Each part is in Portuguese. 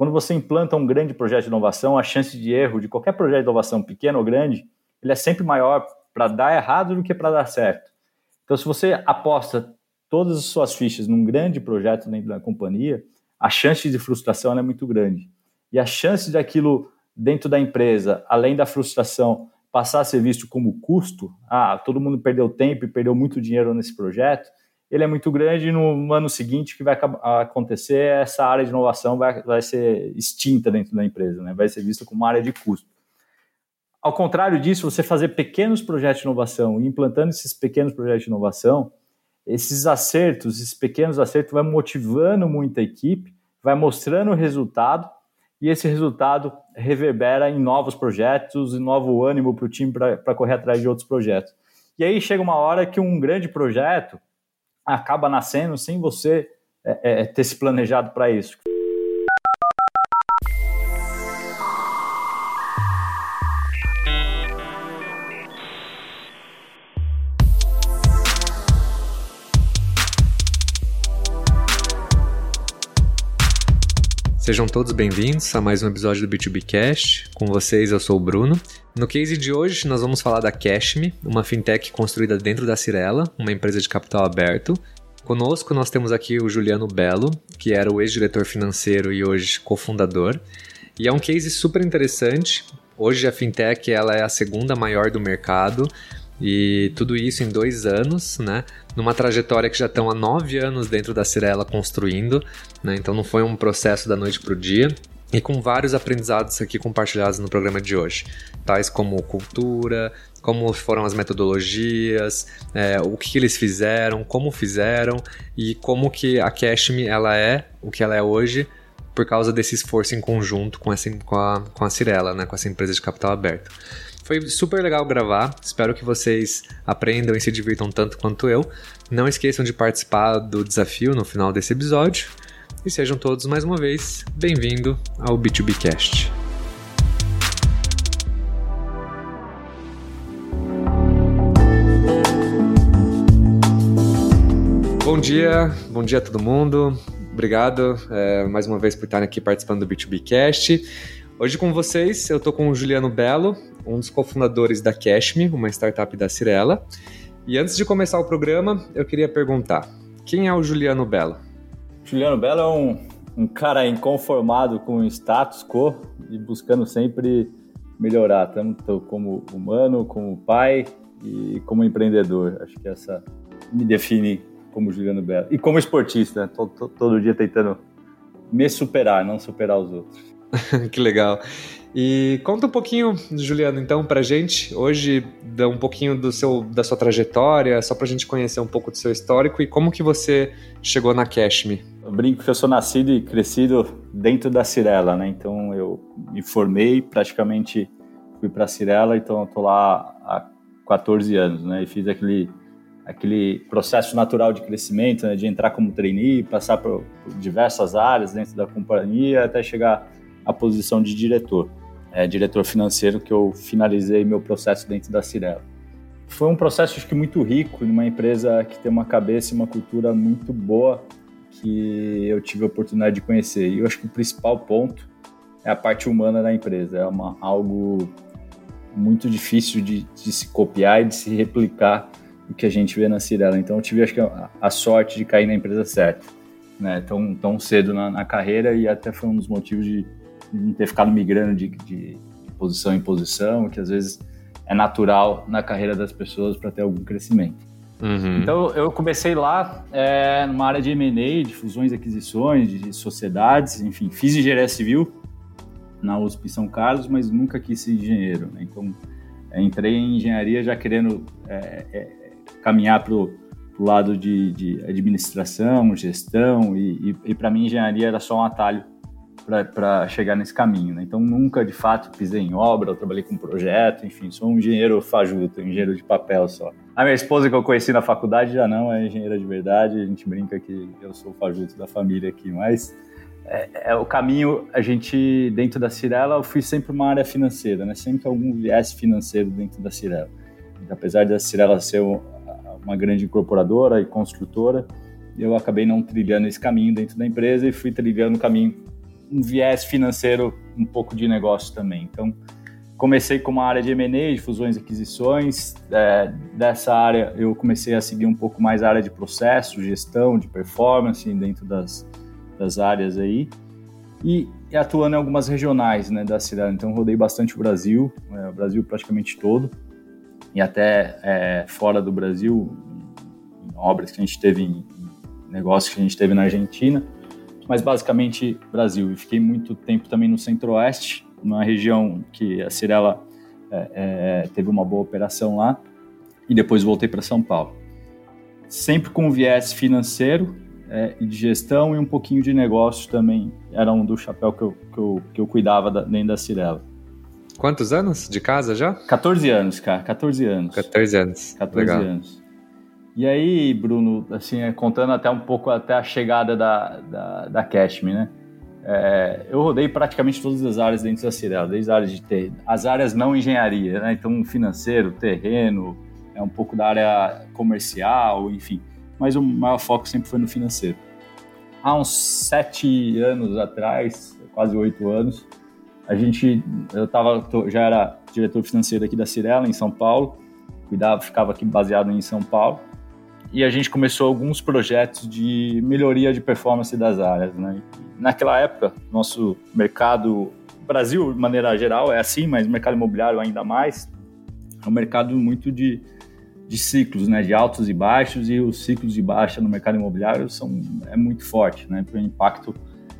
quando você implanta um grande projeto de inovação, a chance de erro de qualquer projeto de inovação, pequeno ou grande, ele é sempre maior para dar errado do que para dar certo. Então, se você aposta todas as suas fichas num grande projeto dentro da companhia, a chance de frustração é muito grande. E a chance daquilo dentro da empresa, além da frustração, passar a ser visto como custo, ah, todo mundo perdeu tempo e perdeu muito dinheiro nesse projeto, ele é muito grande e no ano seguinte que vai acontecer essa área de inovação vai, vai ser extinta dentro da empresa, né? vai ser vista como uma área de custo. Ao contrário disso, você fazer pequenos projetos de inovação e implantando esses pequenos projetos de inovação, esses acertos, esses pequenos acertos, vai motivando muita equipe, vai mostrando o resultado e esse resultado reverbera em novos projetos e novo ânimo para o time para correr atrás de outros projetos. E aí chega uma hora que um grande projeto acaba nascendo sem você é, é, ter se planejado para isso. Sejam todos bem-vindos a mais um episódio do B2B Cast. Com vocês, eu sou o Bruno. No case de hoje, nós vamos falar da Cashme, uma fintech construída dentro da Cirela, uma empresa de capital aberto. Conosco, nós temos aqui o Juliano Belo, que era o ex-diretor financeiro e hoje cofundador. E é um case super interessante. Hoje a fintech ela é a segunda maior do mercado, e tudo isso em dois anos, né? Numa trajetória que já estão há nove anos dentro da Cirela construindo, né? Então não foi um processo da noite para o dia. E com vários aprendizados aqui compartilhados no programa de hoje, tais como cultura, como foram as metodologias, é, o que eles fizeram, como fizeram e como que a Cashme ela é o que ela é hoje por causa desse esforço em conjunto com, essa, com, a, com a Cirela, né, com essa empresa de capital aberto. Foi super legal gravar. Espero que vocês aprendam e se divirtam tanto quanto eu. Não esqueçam de participar do desafio no final desse episódio. E sejam todos mais uma vem bem-vindo ao B2B Cast. Bom dia, bom dia a todo mundo. Obrigado é, mais uma vez por estar aqui participando do B2B Cast. Hoje com vocês eu estou com o Juliano Belo, um dos cofundadores da Cashme, uma startup da Cirela. E antes de começar o programa, eu queria perguntar: quem é o Juliano Belo? Juliano Belo é um, um cara inconformado com o status quo e buscando sempre melhorar, tanto como humano, como pai e como empreendedor. Acho que essa me define como Juliano Belo. E como esportista, todo, todo, todo dia tentando me superar, não superar os outros. que legal. E conta um pouquinho, Juliano, então, pra gente. Hoje, dá um pouquinho do seu, da sua trajetória, só pra gente conhecer um pouco do seu histórico e como que você chegou na Cashme. Eu brinco que eu sou nascido e crescido dentro da Cirela, né? Então, eu me formei, praticamente fui pra Cirela, então eu tô lá há 14 anos, né? E fiz aquele, aquele processo natural de crescimento, né? De entrar como trainee, passar por, por diversas áreas dentro da companhia, até chegar a posição de diretor, é, diretor financeiro, que eu finalizei meu processo dentro da Cirela. Foi um processo acho que muito rico, numa empresa que tem uma cabeça e uma cultura muito boa que eu tive a oportunidade de conhecer. E eu acho que o principal ponto é a parte humana da empresa. É uma, algo muito difícil de, de, se copiar e de se replicar o que a gente vê na Cirela. Então eu tive acho que a, a sorte de cair na empresa certa, né? Tão, tão cedo na, na carreira e até foi um dos motivos de não ter ficado migrando de, de, posição em posição, que às vezes é natural na carreira das pessoas para ter algum crescimento. Uhum. Então eu comecei lá é, numa área de M&A, de fusões e aquisições, de sociedades, enfim, fiz engenharia civil na USP São Carlos, mas nunca quis ser engenheiro. Né? Então é, entrei em engenharia já querendo é, é, caminhar para o lado de, de, administração, gestão, e, e, e para mim engenharia era só um atalho para chegar nesse caminho. Né? Então, nunca de fato pisei em obra, eu trabalhei com projeto, enfim, sou um engenheiro fajuto, engenheiro de papel só. A minha esposa que eu conheci na faculdade já não é engenheira de verdade, a gente brinca que eu sou o fajuto da família aqui, mas é, é, o caminho, a gente, dentro da Cirela, eu fui sempre uma área financeira, né? sempre algum viés financeiro dentro da Cirela. Apesar da Cirela ser uma grande incorporadora e construtora, eu acabei não trilhando esse caminho dentro da empresa e fui trilhando o caminho um viés financeiro, um pouco de negócio também. Então, comecei com uma área de M&A, de fusões e aquisições. É, dessa área, eu comecei a seguir um pouco mais a área de processo, gestão, de performance dentro das, das áreas aí. E, e atuando em algumas regionais né, da cidade. Então, rodei bastante o Brasil, é, o Brasil praticamente todo. E até é, fora do Brasil, em obras que a gente teve, em, negócios que a gente teve na Argentina. Mas basicamente Brasil. E fiquei muito tempo também no Centro-Oeste, numa região que a Cirela é, é, teve uma boa operação lá, e depois voltei para São Paulo. Sempre com viés financeiro é, e de gestão e um pouquinho de negócio também, era um do chapéu que eu, que eu, que eu cuidava da, dentro da Cirela. Quantos anos de casa já? 14 anos, cara, 14 anos. 14 anos. 14 Legal. anos. E aí, Bruno, assim, é, contando até um pouco até a chegada da, da, da Cashme, né? É, eu rodei praticamente todas as áreas dentro da Cirela, desde de ter, as áreas não engenharia, né? Então, financeiro, terreno, é um pouco da área comercial, enfim. Mas o maior foco sempre foi no financeiro. Há uns sete anos atrás, quase oito anos, a gente, eu tava, já era diretor financeiro aqui da Cirela, em São Paulo, cuidava, ficava aqui baseado em São Paulo e a gente começou alguns projetos de melhoria de performance das áreas. Né? Naquela época, nosso mercado, Brasil de maneira geral é assim, mas o mercado imobiliário ainda mais, é um mercado muito de, de ciclos, né? de altos e baixos, e os ciclos de baixa no mercado imobiliário são, é muito forte, né? o impacto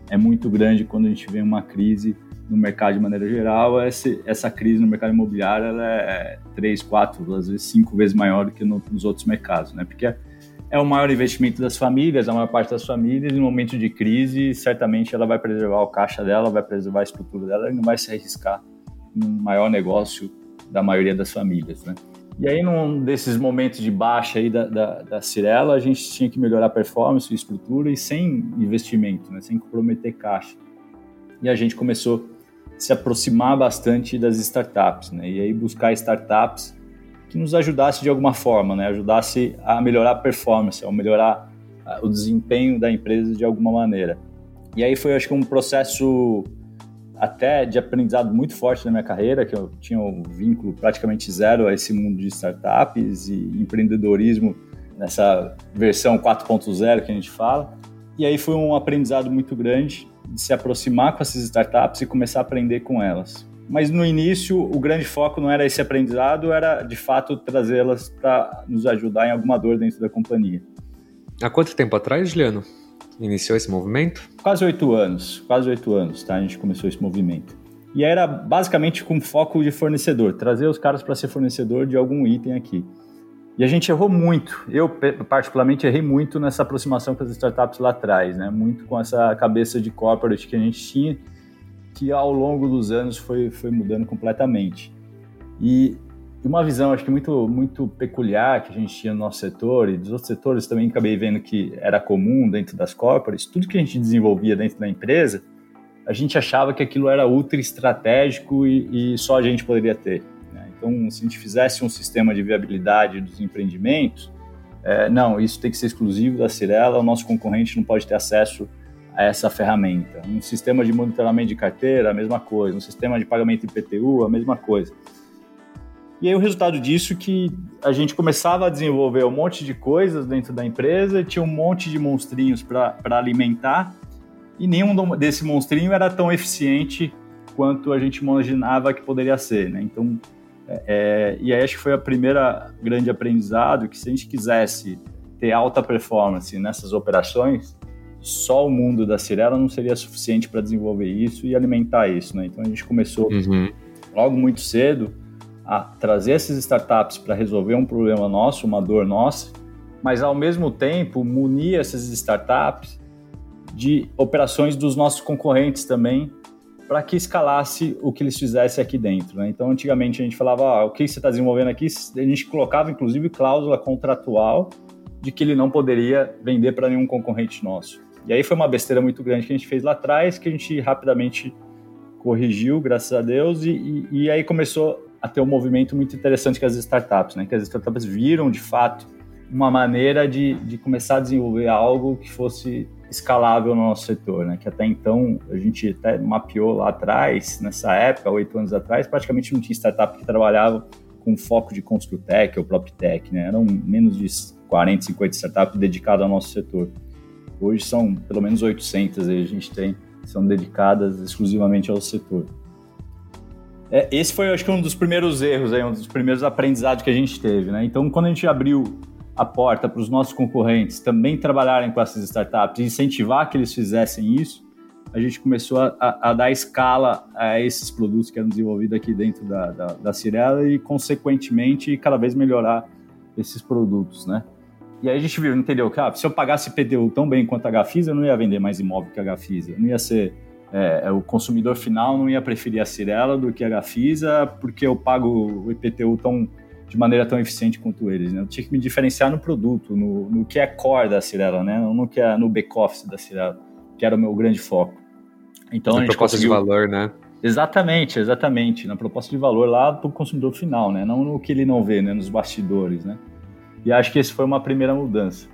é muito grande quando a gente vê uma crise no mercado de maneira geral, essa, crise no mercado imobiliário ela é três, quatro, às vezes cinco vezes maior do que no, nos outros mercados, né? Porque é o maior investimento das famílias, a maior parte das famílias, em momento de crise, certamente ela vai preservar o caixa dela, vai preservar a estrutura dela e não vai se arriscar no maior negócio da maioria das famílias, né? E aí, num desses momentos de baixa aí da, da, da Cirela, a gente tinha que melhorar a performance, a estrutura e sem investimento, né? sem comprometer caixa. E a gente começou se aproximar bastante das startups, né? E aí buscar startups que nos ajudasse de alguma forma, né? Ajudasse a melhorar a performance, a melhorar ah, o desempenho da empresa de alguma maneira. E aí foi, acho que, um processo até de aprendizado muito forte na minha carreira, que eu tinha um vínculo praticamente zero a esse mundo de startups e empreendedorismo nessa versão 4.0 que a gente fala. E aí foi um aprendizado muito grande de se aproximar com essas startups e começar a aprender com elas. Mas no início, o grande foco não era esse aprendizado, era de fato trazê-las para nos ajudar em alguma dor dentro da companhia. Há quanto tempo atrás, Juliano, iniciou esse movimento? Quase oito anos, quase oito anos, tá? A gente começou esse movimento. E era basicamente com foco de fornecedor, trazer os caras para ser fornecedor de algum item aqui. E a gente errou muito. Eu, particularmente, errei muito nessa aproximação com as startups lá atrás, né? Muito com essa cabeça de corporate que a gente tinha, que ao longo dos anos foi, foi mudando completamente. E uma visão, acho que muito, muito peculiar que a gente tinha no nosso setor e dos outros setores também acabei vendo que era comum dentro das corporates, tudo que a gente desenvolvia dentro da empresa, a gente achava que aquilo era ultra estratégico e, e só a gente poderia ter. Então, se a gente fizesse um sistema de viabilidade dos empreendimentos, é, não, isso tem que ser exclusivo da Cirela, o nosso concorrente não pode ter acesso a essa ferramenta. Um sistema de monitoramento de carteira, a mesma coisa. Um sistema de pagamento IPTU, a mesma coisa. E aí o resultado disso é que a gente começava a desenvolver um monte de coisas dentro da empresa, tinha um monte de monstrinhos para alimentar, e nenhum desse monstrinho era tão eficiente quanto a gente imaginava que poderia ser. Né? Então, é, e aí acho que foi a primeira grande aprendizado que se a gente quisesse ter alta performance nessas operações, só o mundo da Cirela não seria suficiente para desenvolver isso e alimentar isso, né? Então a gente começou uhum. logo muito cedo a trazer essas startups para resolver um problema nosso, uma dor nossa, mas ao mesmo tempo munir essas startups de operações dos nossos concorrentes também para que escalasse o que eles fizessem aqui dentro. Né? Então, antigamente a gente falava, ah, o que você está desenvolvendo aqui, a gente colocava inclusive cláusula contratual de que ele não poderia vender para nenhum concorrente nosso. E aí foi uma besteira muito grande que a gente fez lá atrás, que a gente rapidamente corrigiu, graças a Deus, e, e, e aí começou a ter um movimento muito interessante com as startups, né? que as startups viram de fato uma maneira de, de começar a desenvolver algo que fosse escalável no nosso setor, né? Que até então a gente até mapeou lá atrás, nessa época, oito anos atrás, praticamente não tinha startup que trabalhava com foco de Construtec ou PropTech, né? Eram menos de 40, 50 startups dedicadas ao nosso setor. Hoje são pelo menos 800 aí a gente tem, são dedicadas exclusivamente ao setor. É, esse foi, acho que, um dos primeiros erros, aí, um dos primeiros aprendizados que a gente teve, né? Então, quando a gente abriu a porta para os nossos concorrentes também trabalharem com essas startups, incentivar que eles fizessem isso, a gente começou a, a, a dar escala a esses produtos que eram desenvolvidos aqui dentro da, da, da Cirela e, consequentemente, cada vez melhorar esses produtos, né? E aí a gente viu, entendeu? Que ah, se eu pagasse PTU tão bem quanto a Gafisa, eu não ia vender mais imóvel que a Gafisa. Não ia ser... É, é, o consumidor final não ia preferir a Cirela do que a Gafisa, porque eu pago o IPTU tão de maneira tão eficiente quanto eles. Né? Eu tinha que me diferenciar no produto, no, no que é core da Cirela, né? não no que é no back-office da Cirela, que era o meu grande foco. Então, na a gente proposta conseguiu... de valor, né? Exatamente, exatamente. Na proposta de valor lá para o consumidor final, né? Não no que ele não vê, né? Nos bastidores, né? E acho que esse foi uma primeira mudança.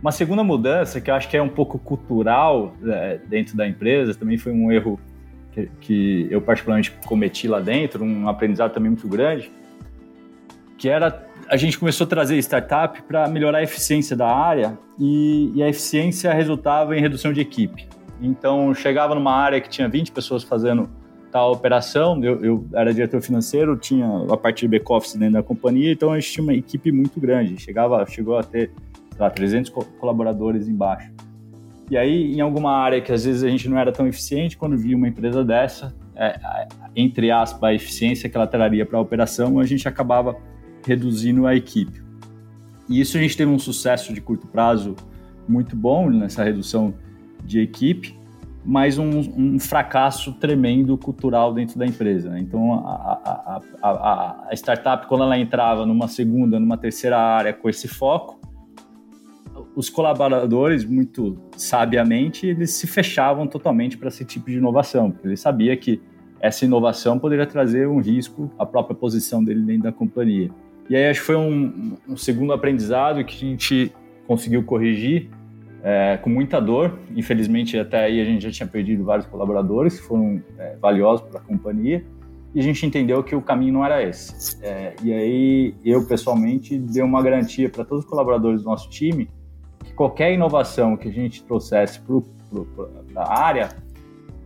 Uma segunda mudança, que eu acho que é um pouco cultural é, dentro da empresa, também foi um erro que, que eu particularmente cometi lá dentro, um aprendizado também muito grande, que era a gente começou a trazer startup para melhorar a eficiência da área e, e, a eficiência resultava em redução de equipe. Então, chegava numa área que tinha 20 pessoas fazendo tal operação, eu, eu era diretor financeiro, tinha a parte de back-office dentro da companhia, então a gente tinha uma equipe muito grande, chegava, chegou a ter lá, 300 colaboradores embaixo. E aí, em alguma área que às vezes a gente não era tão eficiente, quando via uma empresa dessa, é, entre aspas, a eficiência que ela traria para a operação, a gente acabava reduzindo a equipe. E isso a gente teve um sucesso de curto prazo muito bom nessa redução de equipe, mas um, um fracasso tremendo cultural dentro da empresa. Né? Então, a, a, a, a, startup, quando ela entrava numa segunda, numa terceira área com esse foco, os colaboradores, muito sabiamente, eles se fechavam totalmente para esse tipo de inovação, porque ele sabia que essa inovação poderia trazer um risco à própria posição dele dentro da companhia. E aí acho que foi um, um segundo aprendizado que a gente conseguiu corrigir é, com muita dor. Infelizmente, até aí a gente já tinha perdido vários colaboradores que foram é, valiosos para a companhia. E a gente entendeu que o caminho não era esse. É, e aí eu, pessoalmente, dei uma garantia para todos os colaboradores do nosso time que qualquer inovação que a gente trouxesse para a área,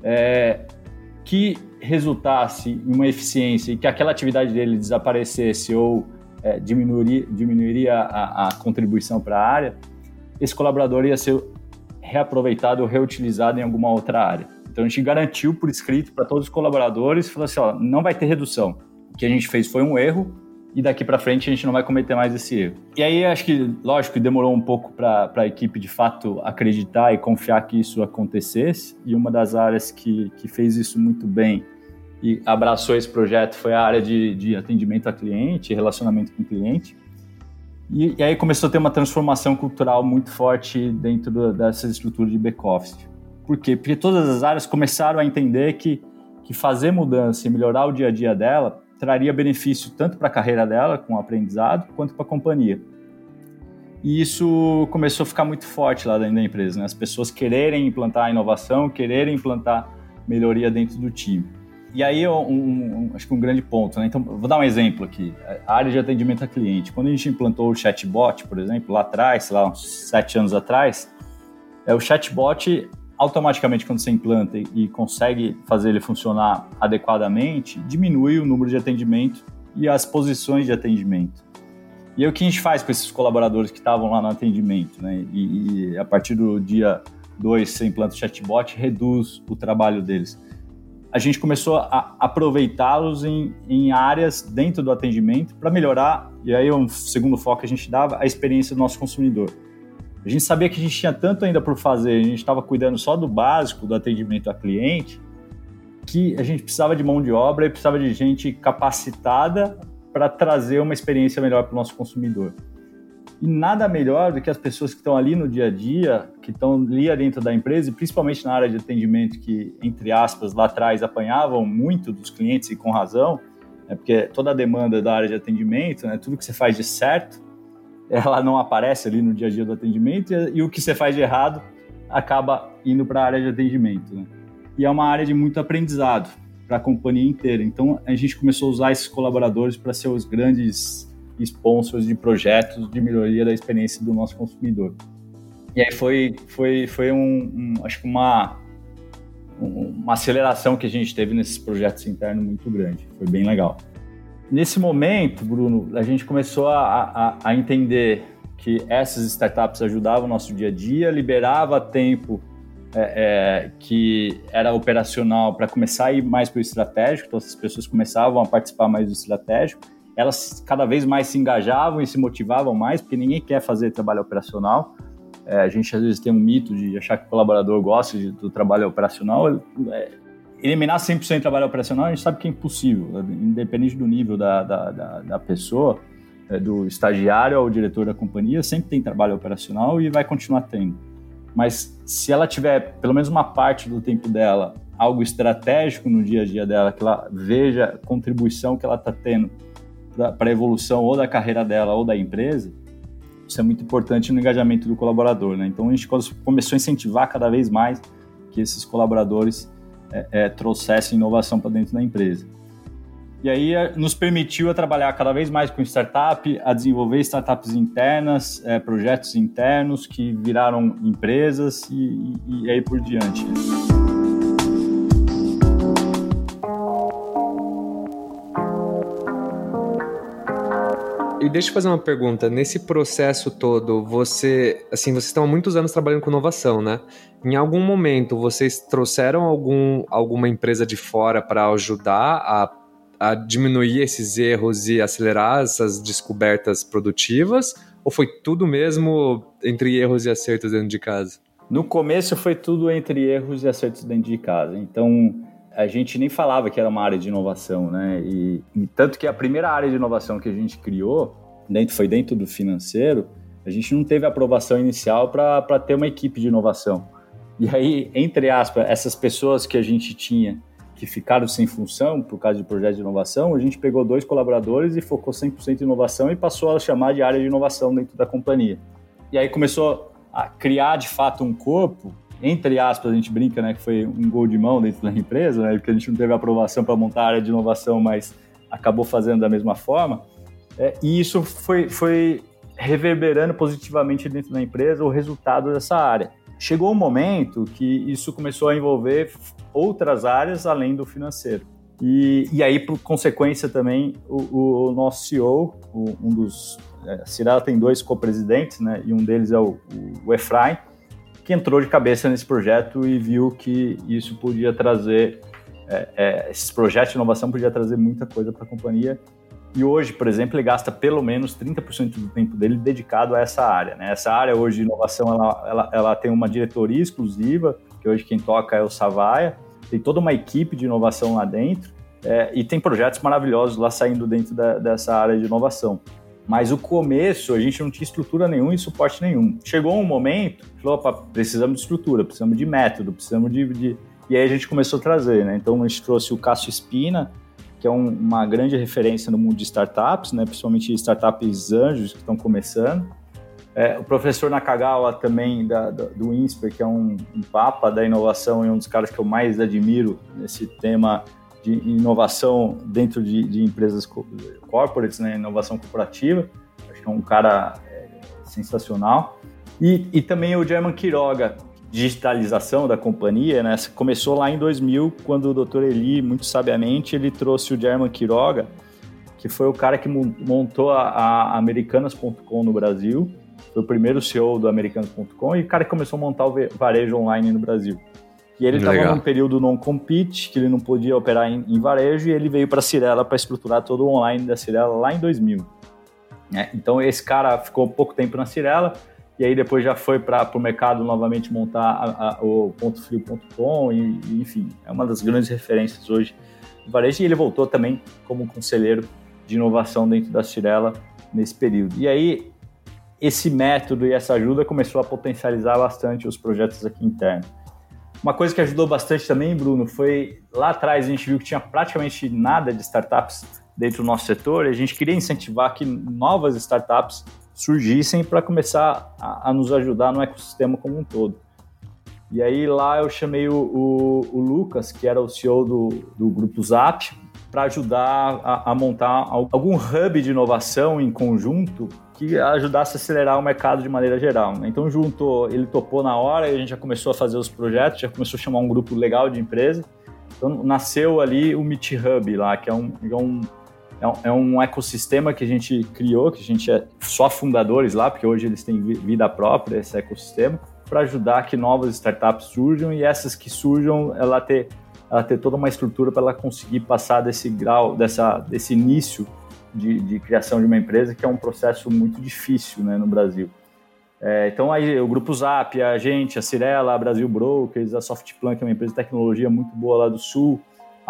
é, que resultasse em uma eficiência e que aquela atividade dele desaparecesse ou é, diminuiria, diminuiria a, a contribuição para a área, esse colaborador ia ser reaproveitado ou reutilizado em alguma outra área. Então a gente garantiu por escrito para todos os colaboradores, falou assim, ó, não vai ter redução. O que a gente fez foi um erro e daqui para frente a gente não vai cometer mais esse erro. E aí acho que, lógico, demorou um pouco para a equipe de fato acreditar e confiar que isso acontecesse. E uma das áreas que, que fez isso muito bem e abraçou esse projeto foi a área de, de atendimento a cliente, relacionamento com o cliente. E, e, aí começou a ter uma transformação cultural muito forte dentro do, dessa estrutura de back-office. Por quê? Porque todas as áreas começaram a entender que, que fazer mudança e melhorar o dia a dia dela traria benefício tanto para a carreira dela, com o aprendizado, quanto para a companhia. E isso começou a ficar muito forte lá dentro da empresa, né? as pessoas quererem implantar inovação, quererem implantar melhoria dentro do time. E aí, um, um, acho que um grande ponto, né? Então, vou dar um exemplo aqui. A área de atendimento a cliente. Quando a gente implantou o chatbot, por exemplo, lá atrás, lá, uns sete anos atrás, é, o chatbot, automaticamente, quando você implanta e, e consegue fazer ele funcionar adequadamente, diminui o número de atendimento e as posições de atendimento. E aí, o que a gente faz com esses colaboradores que estavam lá no atendimento, né? E, e a partir do dia 2, você implanta o chatbot, reduz o trabalho deles a gente começou a aproveitá-los em, em, áreas dentro do atendimento para melhorar, e aí um segundo foco que a gente dava, a experiência do nosso consumidor. A gente sabia que a gente tinha tanto ainda por fazer, a gente estava cuidando só do básico do atendimento a cliente, que a gente precisava de mão de obra e precisava de gente capacitada para trazer uma experiência melhor para o nosso consumidor. E nada melhor do que as pessoas que estão ali no dia a dia, que estão ali dentro da empresa, e principalmente na área de atendimento, que, entre aspas, lá atrás apanhavam muito dos clientes e com razão, né, porque toda a demanda da área de atendimento, né, tudo que você faz de certo, ela não aparece ali no dia a dia do atendimento e, e o que você faz de errado acaba indo para a área de atendimento. Né? E é uma área de muito aprendizado para a companhia inteira. Então a gente começou a usar esses colaboradores para ser os grandes sponsors de projetos de melhoria da experiência do nosso consumidor. E aí foi, foi, foi um, um acho que uma, uma aceleração que a gente teve nesses projetos internos muito grande. Foi bem legal. Nesse momento, Bruno, a gente começou a, a, a entender que essas startups ajudavam o nosso dia a dia, liberava tempo é, é, que era operacional para começar a ir mais para o estratégico, então essas pessoas começavam a participar mais do estratégico, elas cada vez mais se engajavam e se motivavam mais, porque ninguém quer fazer trabalho operacional. É, a gente às vezes tem um mito de achar que o colaborador gosta de, do trabalho operacional. É, eliminar 100% do trabalho operacional, a gente sabe que é impossível, independente do nível da, da, da, da pessoa, é, do estagiário ao diretor da companhia, sempre tem trabalho operacional e vai continuar tendo. Mas se ela tiver pelo menos uma parte do tempo dela algo estratégico no dia a dia dela, que ela veja a contribuição que ela está tendo para a evolução ou da carreira dela ou da empresa, isso é muito importante no engajamento do colaborador. Né? Então a gente começou a incentivar cada vez mais que esses colaboradores é, é, trouxessem inovação para dentro da empresa. E aí é, nos permitiu a trabalhar cada vez mais com startup, a desenvolver startups internas, é, projetos internos que viraram empresas e, e, e aí por diante. Deixa eu fazer uma pergunta. Nesse processo todo, você, assim, vocês estão há muitos anos trabalhando com inovação, né? Em algum momento, vocês trouxeram algum, alguma empresa de fora para ajudar a, a diminuir esses erros e acelerar essas descobertas produtivas? Ou foi tudo mesmo entre erros e acertos dentro de casa? No começo foi tudo entre erros e acertos dentro de casa. Então, a gente nem falava que era uma área de inovação, né? E, e, tanto que a primeira área de inovação que a gente criou, dentro, foi dentro do financeiro, a gente não teve aprovação inicial para ter uma equipe de inovação. E aí, entre aspas, essas pessoas que a gente tinha que ficaram sem função por causa de projeto de inovação, a gente pegou dois colaboradores e focou 100% em inovação e passou a chamar de área de inovação dentro da companhia. E aí começou a criar de fato um corpo entre aspas, a gente brinca, né, que foi um gol de mão dentro da empresa, né, porque a gente não teve aprovação para montar a área de inovação, mas acabou fazendo da mesma forma. É, e isso foi, foi reverberando positivamente dentro da empresa o resultado dessa área. Chegou um momento que isso começou a envolver outras áreas além do financeiro. E, e aí, por consequência, também, o, o nosso CEO, o, um dos. É, a Cirela tem dois co-presidentes, né, e um deles é o, o Efraim, que entrou de cabeça nesse projeto e viu que isso podia trazer, é, é, esses projetos de inovação podia trazer muita coisa para a companhia. E hoje, por exemplo, ele gasta pelo menos 30% do tempo dele dedicado a essa área. Né? Essa área hoje de inovação, ela, ela, ela tem uma diretoria exclusiva, que hoje quem toca é o Savaia, tem toda uma equipe de inovação lá dentro, é, e tem projetos maravilhosos lá saindo dentro da, dessa área de inovação. Mas o começo, a gente não tinha estrutura nenhuma e suporte nenhum. Chegou um momento, falou, opa, precisamos de estrutura, precisamos de método, precisamos de, de... E aí a gente começou a trazer, né? Então a gente trouxe o Cássio Espina, que é um, uma grande referência no mundo de startups, né? principalmente startups anjos que estão começando. É, o professor Nakagawa também da, da, do INSPER, que é um, um, papa da inovação e um dos caras que eu mais admiro nesse tema de inovação dentro de, de empresas corporates, né, inovação corporativa. Acho que é um cara é, sensacional. E, e também o German Quiroga, digitalização da companhia, né? Começou lá em 2000, quando o Dr. Eli, muito sabiamente, ele trouxe o German Quiroga, que foi o cara que montou a, a Americanas.com no Brasil, foi o primeiro CEO do Americanas.com e o cara que começou a montar o varejo online no Brasil. E ele estava num período non-compete, que ele não podia operar em, em, varejo, e ele veio para a Cirela para estruturar todo o online da Cirela lá em 2000. É, então esse cara ficou pouco tempo na Cirela, e aí depois já foi para o mercado novamente montar a, a, o pontofrio.com, e, e, enfim, é uma das grandes referências hoje do varejo, e ele voltou também como conselheiro de inovação dentro da Cirela nesse período. E aí esse método e essa ajuda começou a potencializar bastante os projetos aqui internos. Uma coisa que ajudou bastante também, Bruno, foi lá atrás a gente viu que tinha praticamente nada de startups dentro do nosso setor e a gente queria incentivar que novas startups surgissem para começar a, a, nos ajudar no ecossistema como um todo. E aí lá eu chamei o, o, o Lucas, que era o CEO do, do grupo Zap, para ajudar a, a, montar algum hub de inovação em conjunto que ajudasse a acelerar o mercado de maneira geral. Né? Então juntou, ele topou na hora e a gente já começou a fazer os projetos, já começou a chamar um grupo legal de empresa. Então nasceu ali o Meet Hub lá, que é um, é um é um ecossistema que a gente criou, que a gente é só fundadores lá, porque hoje eles têm vida própria, esse ecossistema, para ajudar que novas startups surjam e essas que surjam, ela ter ela ter toda uma estrutura para ela conseguir passar desse grau, dessa, desse início de, de, criação de uma empresa, que é um processo muito difícil né, no Brasil. É, então, aí o Grupo Zap, a gente, a Cirela, a Brasil Brokers, a Softplan, que é uma empresa de tecnologia muito boa lá do Sul,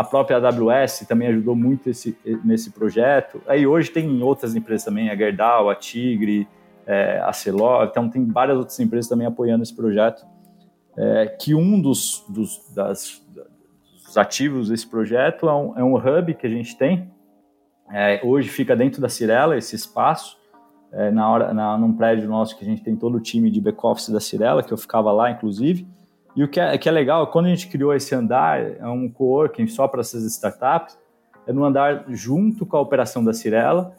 a própria AWS também ajudou muito esse, nesse projeto. Aí hoje tem outras empresas também, a Gerdau, a Tigre, é, a Celor, então tem várias outras empresas também apoiando esse projeto. É, que um dos, dos, das, os ativos desse projeto é um, é um hub que a gente tem. É, hoje fica dentro da Cirela esse espaço, é, na hora, na, num prédio nosso que a gente tem todo o time de back-office da Cirela, que eu ficava lá, inclusive. E o que é, que é legal, quando a gente criou esse andar, é um coworking só para essas startups, é no andar junto com a operação da Cirela,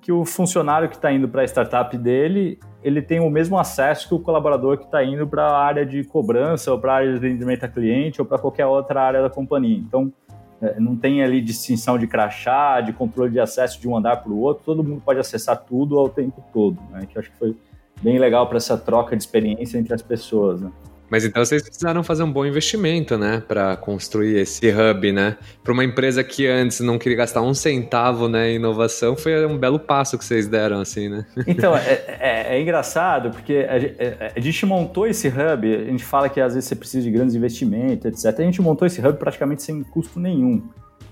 que o funcionário que está indo para a startup dele, ele tem o mesmo acesso que o colaborador que está indo para a área de cobrança ou para a área de atendimento a cliente ou para qualquer outra área da companhia. Então, é, não tem ali distinção de crachá, de controle de acesso de um andar para o outro, todo mundo pode acessar tudo ao tempo todo, né? que eu acho que foi bem legal para essa troca de experiência entre as pessoas. Né? Mas então vocês precisaram fazer um bom investimento, né, para construir esse hub, né? Para uma empresa que antes não queria gastar um centavo, né, em inovação, foi um belo passo que vocês deram, assim, né? Então, é, é, é engraçado, porque a, é, a, gente montou esse hub, a gente fala que às vezes você precisa de grandes investimentos, etc. A gente montou esse hub praticamente sem custo nenhum.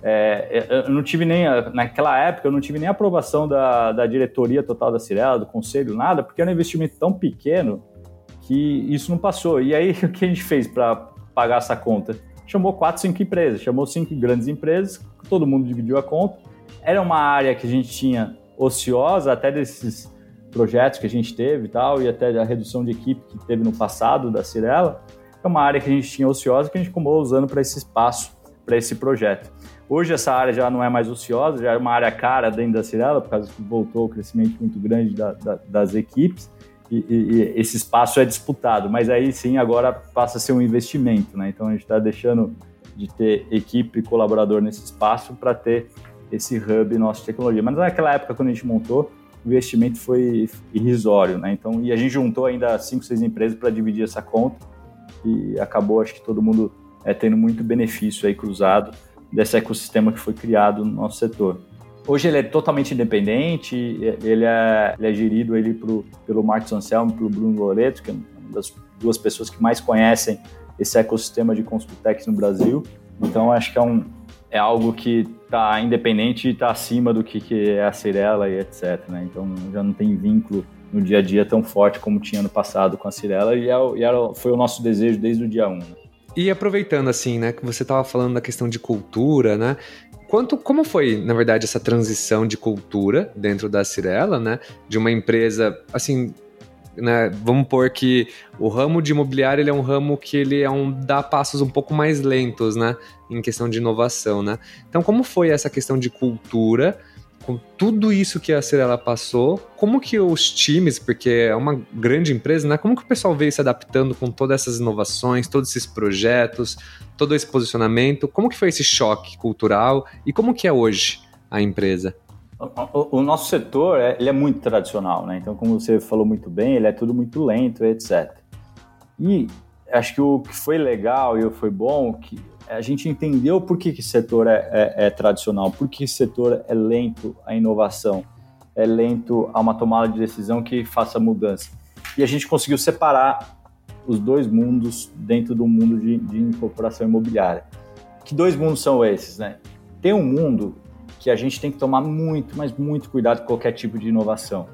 É, eu não tive nem, naquela época, eu não tive nem aprovação da, da diretoria total da Cirela, do conselho, nada, porque era um investimento tão pequeno que isso não passou. E aí, o que a gente fez para pagar essa conta? Chamou quatro, cinco empresas, chamou cinco grandes empresas, todo mundo dividiu a conta. Era uma área que a gente tinha ociosa, até desses projetos que a gente teve e tal, e até a redução de equipe que teve no passado da Cirela. É uma área que a gente tinha ociosa que a gente acabou usando para esse espaço, para esse projeto. Hoje essa área já não é mais ociosa, já é uma área cara dentro da Cirela, por causa que voltou o crescimento muito grande da, da, das equipes e, e, esse espaço é disputado, mas aí sim agora passa a ser um investimento, né? Então a gente está deixando de ter equipe e colaborador nesse espaço para ter esse hub nosso de tecnologia. Mas naquela época, quando a gente montou, o investimento foi irrisório, né? Então, e a gente juntou ainda cinco, seis empresas para dividir essa conta e acabou, acho que todo mundo é, tendo muito benefício aí cruzado desse ecossistema que foi criado no nosso setor. Hoje ele é totalmente independente, ele é, ele é gerido ele pro, pelo Marcos Anselmo pelo Bruno Loreto, que é uma das duas pessoas que mais conhecem esse ecossistema de consultex no Brasil. Então acho que é, um, é algo que está independente e está acima do que, que é a Cirela e etc. Né? Então já não tem vínculo no dia a dia tão forte como tinha no passado com a Cirela e, é, era, foi o nosso desejo desde o dia 1. Né? E aproveitando assim, né, que você estava falando da questão de cultura, né? Quanto, como foi, na verdade, essa transição de cultura dentro da Cirela, né? De uma empresa, assim, né, vamos pôr que o ramo de imobiliário ele é um ramo que ele é um dá passos um pouco mais lentos, né, em questão de inovação, né? Então, como foi essa questão de cultura com tudo isso que a Cirela passou, como que os times, porque é uma grande empresa, né? Como que o pessoal veio se adaptando com todas essas inovações, todos esses projetos, todo esse posicionamento? Como que foi esse choque cultural e como que é hoje a empresa? O, o nosso setor é, ele é muito tradicional, né? Então, como você falou muito bem, ele é tudo muito lento, etc. E acho que o que foi legal e foi bom que a gente entendeu por que, que esse setor é, é, é tradicional, por que esse setor é lento à inovação, é lento a uma tomada de decisão que faça mudança. E a gente conseguiu separar os dois mundos dentro do mundo de, de incorporação imobiliária. Que dois mundos são esses, né? Tem um mundo que a gente tem que tomar muito, mas muito cuidado com qualquer tipo de inovação,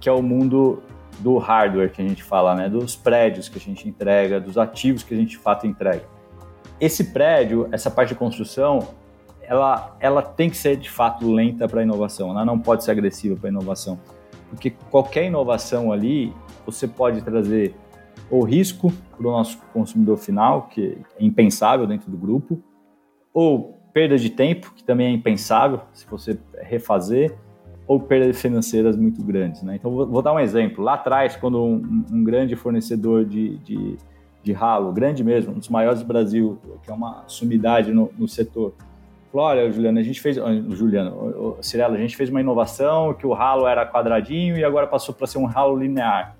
que é o mundo do hardware que a gente fala, né? Dos prédios que a gente entrega, dos ativos que a gente de fato entrega esse prédio, essa parte de construção, ela, ela tem que ser de fato lenta para a inovação, ela não pode ser agressiva para a inovação. porque qualquer inovação ali você pode trazer ou risco para o nosso consumidor final, que é impensável dentro do grupo, ou perda de tempo, que também é impensável se você refazer, ou perdas financeiras muito grandes. Né? Então, vou, vou, dar um exemplo. Lá atrás, quando um, um grande fornecedor de, de, de, ralo, grande mesmo, um dos maiores do Brasil, que é uma sumidade no, no setor, falou, olha, Juliano, a gente fez... Juliano, Cirela, a gente fez uma inovação que o ralo era quadradinho e agora passou para ser um ralo linear.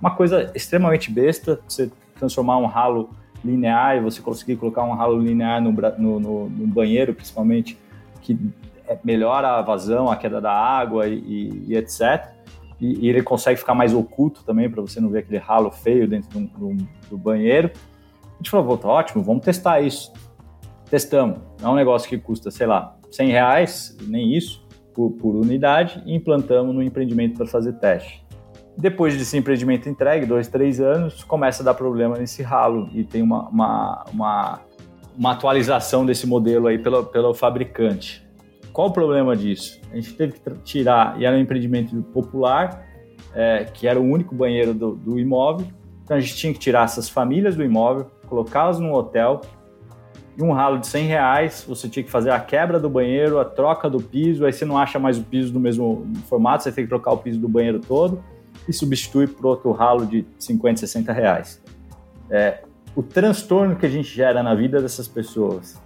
Uma coisa extremamente besta, você transformar um ralo linear e você conseguir colocar um ralo linear no, no, no, no banheiro, principalmente, que é, melhora a vazão, a queda da água e, e, e etc. E, e, ele consegue ficar mais oculto também, para você não ver aquele ralo feio dentro do, do, do banheiro. A gente falou, tá ótimo, vamos testar isso. Testamos. É um negócio que custa, sei lá, 100 reais, nem isso, por, por unidade, e implantamos no empreendimento para fazer teste. Depois desse empreendimento entregue, dois, três anos, começa a dar problema nesse ralo e tem uma, uma, uma, uma atualização desse modelo aí pelo, pelo fabricante. Qual o problema disso? A gente teve que tirar, e era um empreendimento popular, é, que era o único banheiro do, do, imóvel, então a gente tinha que tirar essas famílias do imóvel, colocá-las num hotel, e um ralo de 100 reais, você tinha que fazer a quebra do banheiro, a troca do piso, aí você não acha mais o piso do mesmo formato, você tem que trocar o piso do banheiro todo, e substitui por outro ralo de 50, 60 reais. É, o transtorno que a gente gera na vida dessas pessoas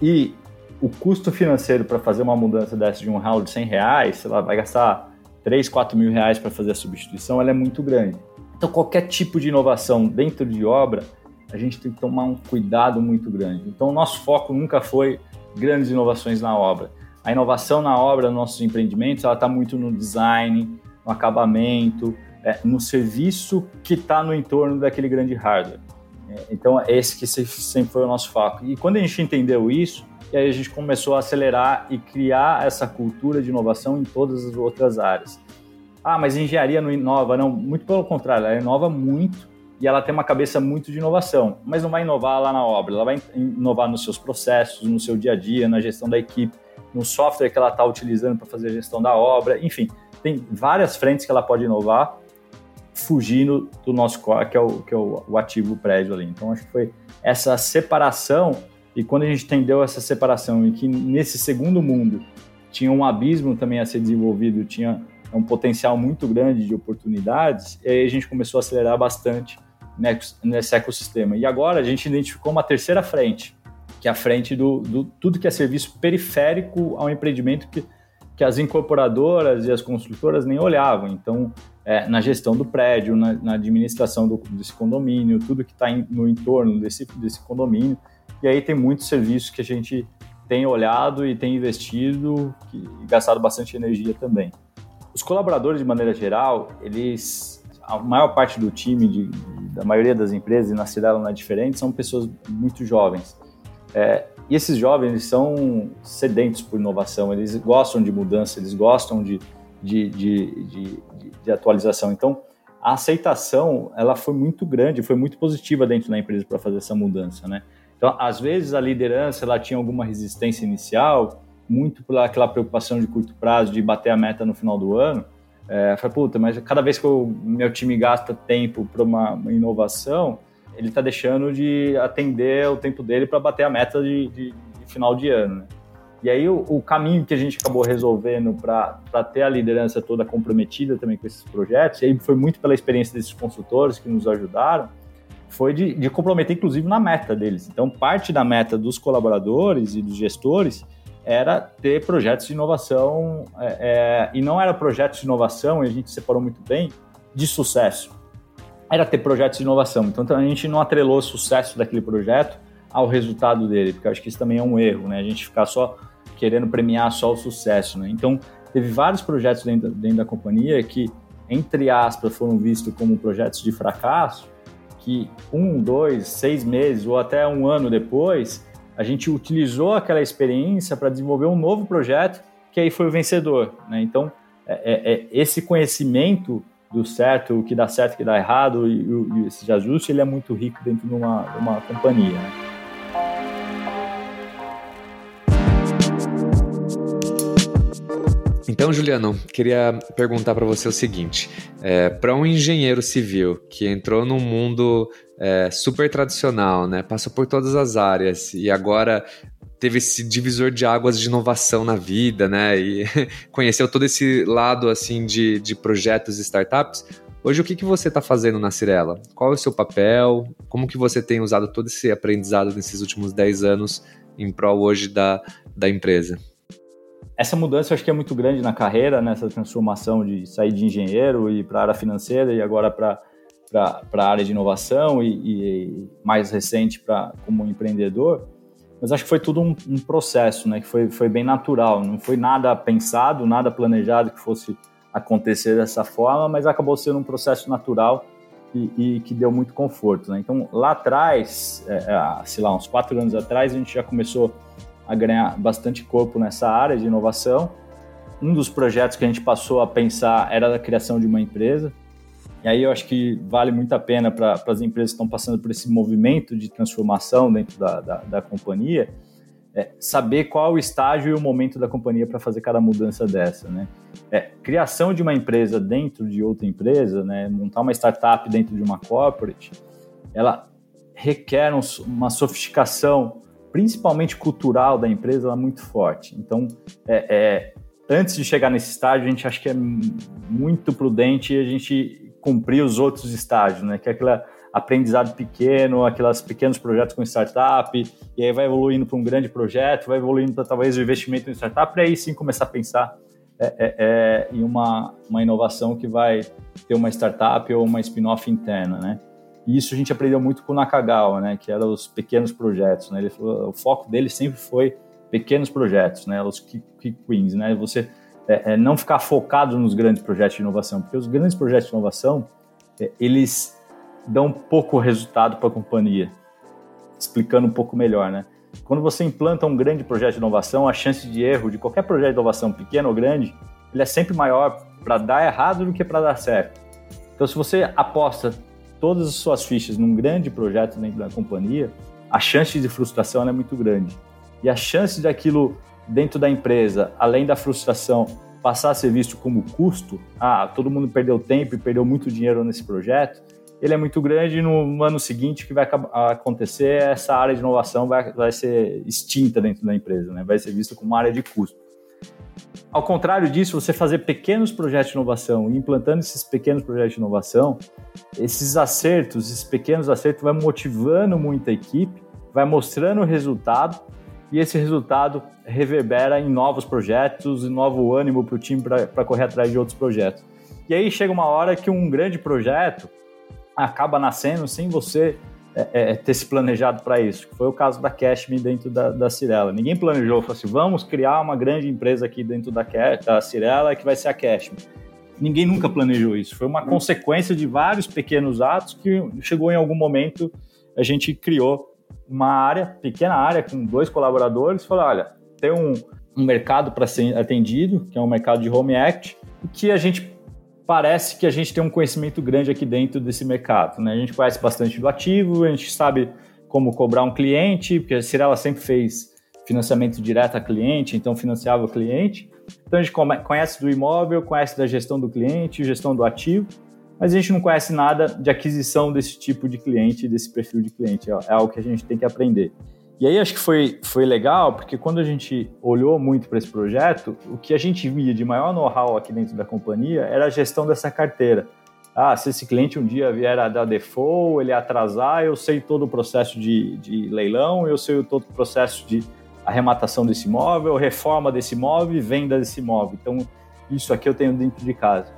e o custo financeiro para fazer uma mudança dessa de um ralo de 100 reais, sei lá, vai gastar 3, 4 mil reais para fazer a substituição, ela é muito grande. Então, qualquer tipo de inovação dentro de obra, a gente tem que tomar um cuidado muito grande. Então, o nosso foco nunca foi grandes inovações na obra. A inovação na obra, nos nossos empreendimentos, ela está muito no design, no acabamento, é, no serviço que está no entorno daquele grande hardware. É, então, esse que sempre foi o nosso foco. E quando a gente entendeu isso, e aí a gente começou a acelerar e criar essa cultura de inovação em todas as outras áreas. Ah, mas engenharia não inova? Não, muito pelo contrário, ela inova muito e ela tem uma cabeça muito de inovação, mas não vai inovar lá na obra, ela vai inovar nos seus processos, no seu dia a dia, na gestão da equipe, no software que ela está utilizando para fazer a gestão da obra, enfim, tem várias frentes que ela pode inovar, fugindo do nosso core, que é o, que é o, o ativo prédio ali. Então, acho que foi essa separação e quando a gente entendeu essa separação e que nesse segundo mundo tinha um abismo também a ser desenvolvido, tinha um potencial muito grande de oportunidades, e aí a gente começou a acelerar bastante nesse ecossistema. E agora a gente identificou uma terceira frente, que é a frente do, do tudo que é serviço periférico ao empreendimento que, que as incorporadoras e as construtoras nem olhavam. Então, é, na gestão do prédio, na, na administração do, desse condomínio, tudo que está no entorno desse, desse condomínio. E aí tem muitos serviços que a gente tem olhado e tem investido e gastado bastante energia também. Os colaboradores, de maneira geral, eles, a maior parte do time, de, da maioria das empresas, e na Cirela não é diferente, são pessoas muito jovens. É, e esses jovens eles são sedentos por inovação, eles gostam de mudança, eles gostam de, de, de, de, de atualização. Então, a aceitação ela foi muito grande, foi muito positiva dentro da empresa para fazer essa mudança, né? Então, às vezes, a liderança ela tinha alguma resistência inicial, muito por aquela preocupação de curto prazo de bater a meta no final do ano. É, falei, puta, mas cada vez que o meu time gasta tempo para uma, uma, inovação, ele está deixando de atender o tempo dele para bater a meta de, de, de, final de ano. Né? E aí, o, o, caminho que a gente acabou resolvendo para ter a liderança toda comprometida também com esses projetos, e aí foi muito pela experiência desses consultores que nos ajudaram, foi de, de comprometer, inclusive, na meta deles. Então, parte da meta dos colaboradores e dos gestores era ter projetos de inovação, é, é, e não era projetos de inovação, e a gente separou muito bem, de sucesso. Era ter projetos de inovação. Então, a gente não atrelou o sucesso daquele projeto ao resultado dele, porque acho que isso também é um erro, né? A gente ficar só querendo premiar só o sucesso, né? Então, teve vários projetos dentro, dentro da companhia que, entre aspas, foram vistos como projetos de fracasso, que um, dois, seis meses ou até um ano depois, a gente utilizou aquela experiência para desenvolver um novo projeto que aí foi o vencedor. Né? Então, é, é, é, esse conhecimento do certo, o que dá certo, o que dá errado e, e esse ajuste, ele é muito rico dentro de uma, uma companhia. Né? Então, Juliano, queria perguntar para você o seguinte: é, para um engenheiro civil que entrou num mundo é, super tradicional, né, passou por todas as áreas e agora teve esse divisor de águas de inovação na vida, né, e conheceu todo esse lado assim de, de projetos e startups. Hoje, o que, que você está fazendo na Cirela? Qual é o seu papel? Como que você tem usado todo esse aprendizado nesses últimos 10 anos em prol hoje da, da empresa? Essa mudança eu acho que é muito grande na carreira, nessa transformação de sair de engenheiro e para a área financeira e agora para a área de inovação e, e mais recente para como empreendedor. Mas acho que foi tudo um, um, processo, né? Que foi, foi bem natural, não foi nada pensado, nada planejado que fosse acontecer dessa forma, mas acabou sendo um processo natural e, e que deu muito conforto, né? Então lá atrás, é, é sei lá, uns quatro anos atrás, a gente já começou a ganhar bastante corpo nessa área de inovação. Um dos projetos que a gente passou a pensar era a criação de uma empresa. E aí eu acho que vale muito a pena para as empresas que estão passando por esse movimento de transformação dentro da, da, da companhia, é, saber qual o estágio e o momento da companhia para fazer cada mudança dessa, né? É, criação de uma empresa dentro de outra empresa, né? Montar uma startup dentro de uma corporate, ela requer um, uma sofisticação principalmente cultural da empresa, ela é muito forte. Então, é, é, antes de chegar nesse estágio, a gente acha que é muito prudente a gente cumprir os outros estágios, né? Que é aquele aprendizado pequeno, aqueles pequenos projetos com startup, e aí vai evoluindo para um grande projeto, vai evoluindo para talvez o investimento em startup, e aí sim começar a pensar é, é, é, em uma, uma inovação que vai ter uma startup ou uma spin-off interna, né? E isso a gente aprendeu muito com o Nakagawa, né? Que eram os pequenos projetos, né? Ele o foco dele sempre foi pequenos projetos, né? Os key wins, né? Você é, é, não ficar focado nos grandes projetos de inovação, porque os grandes projetos de inovação é, eles dão pouco resultado para a companhia. Explicando um pouco melhor, né? Quando você implanta um grande projeto de inovação, a chance de erro de qualquer projeto de inovação, pequeno ou grande, ele é sempre maior para dar errado do que para dar certo. Então, se você aposta todas as suas fichas num grande projeto dentro da companhia, a chance de frustração é muito grande. E a chance daquilo dentro da empresa, além da frustração, passar a ser visto como custo, ah, todo mundo perdeu tempo e perdeu muito dinheiro nesse projeto, ele é muito grande e no ano seguinte que vai acontecer, essa área de inovação vai, vai ser extinta dentro da empresa, né? vai ser vista como uma área de custo. Ao contrário disso, você fazer pequenos projetos de inovação e implantando esses pequenos projetos de inovação, esses acertos, esses pequenos acertos, vai motivando muito a equipe, vai mostrando o resultado e esse resultado reverbera em novos projetos, em novo ânimo para o time para correr atrás de outros projetos. E aí chega uma hora que um grande projeto acaba nascendo sem você é, é, ter se planejado para isso. Foi o caso da Cashme dentro da, da Cirela. Ninguém planejou, falou assim, vamos criar uma grande empresa aqui dentro da, da Cirela que vai ser a Cashme. Ninguém nunca planejou isso. Foi uma consequência de vários pequenos atos que chegou em algum momento, a gente criou uma área, pequena área, com dois colaboradores, e falou, olha, tem um, um mercado para ser atendido, que é um mercado de Home Act, que a gente parece que a gente tem um conhecimento grande aqui dentro desse mercado. Né? A gente conhece bastante do ativo, a gente sabe como cobrar um cliente, porque a Cirela sempre fez financiamento direto a cliente, então financiava o cliente. Então a gente conhece do imóvel, conhece da gestão do cliente, gestão do ativo, mas a gente não conhece nada de aquisição desse tipo de cliente, desse perfil de cliente. É algo que a gente tem que aprender. E aí acho que foi, foi legal, porque quando a gente olhou muito para esse projeto, o que a gente via de maior know-how aqui dentro da companhia era a gestão dessa carteira. Ah, se esse cliente um dia vier a dar default, ele atrasar, eu sei todo o processo de, de leilão, eu sei todo o processo de arrematação desse imóvel, reforma desse imóvel e venda desse imóvel. Então, isso aqui eu tenho dentro de casa.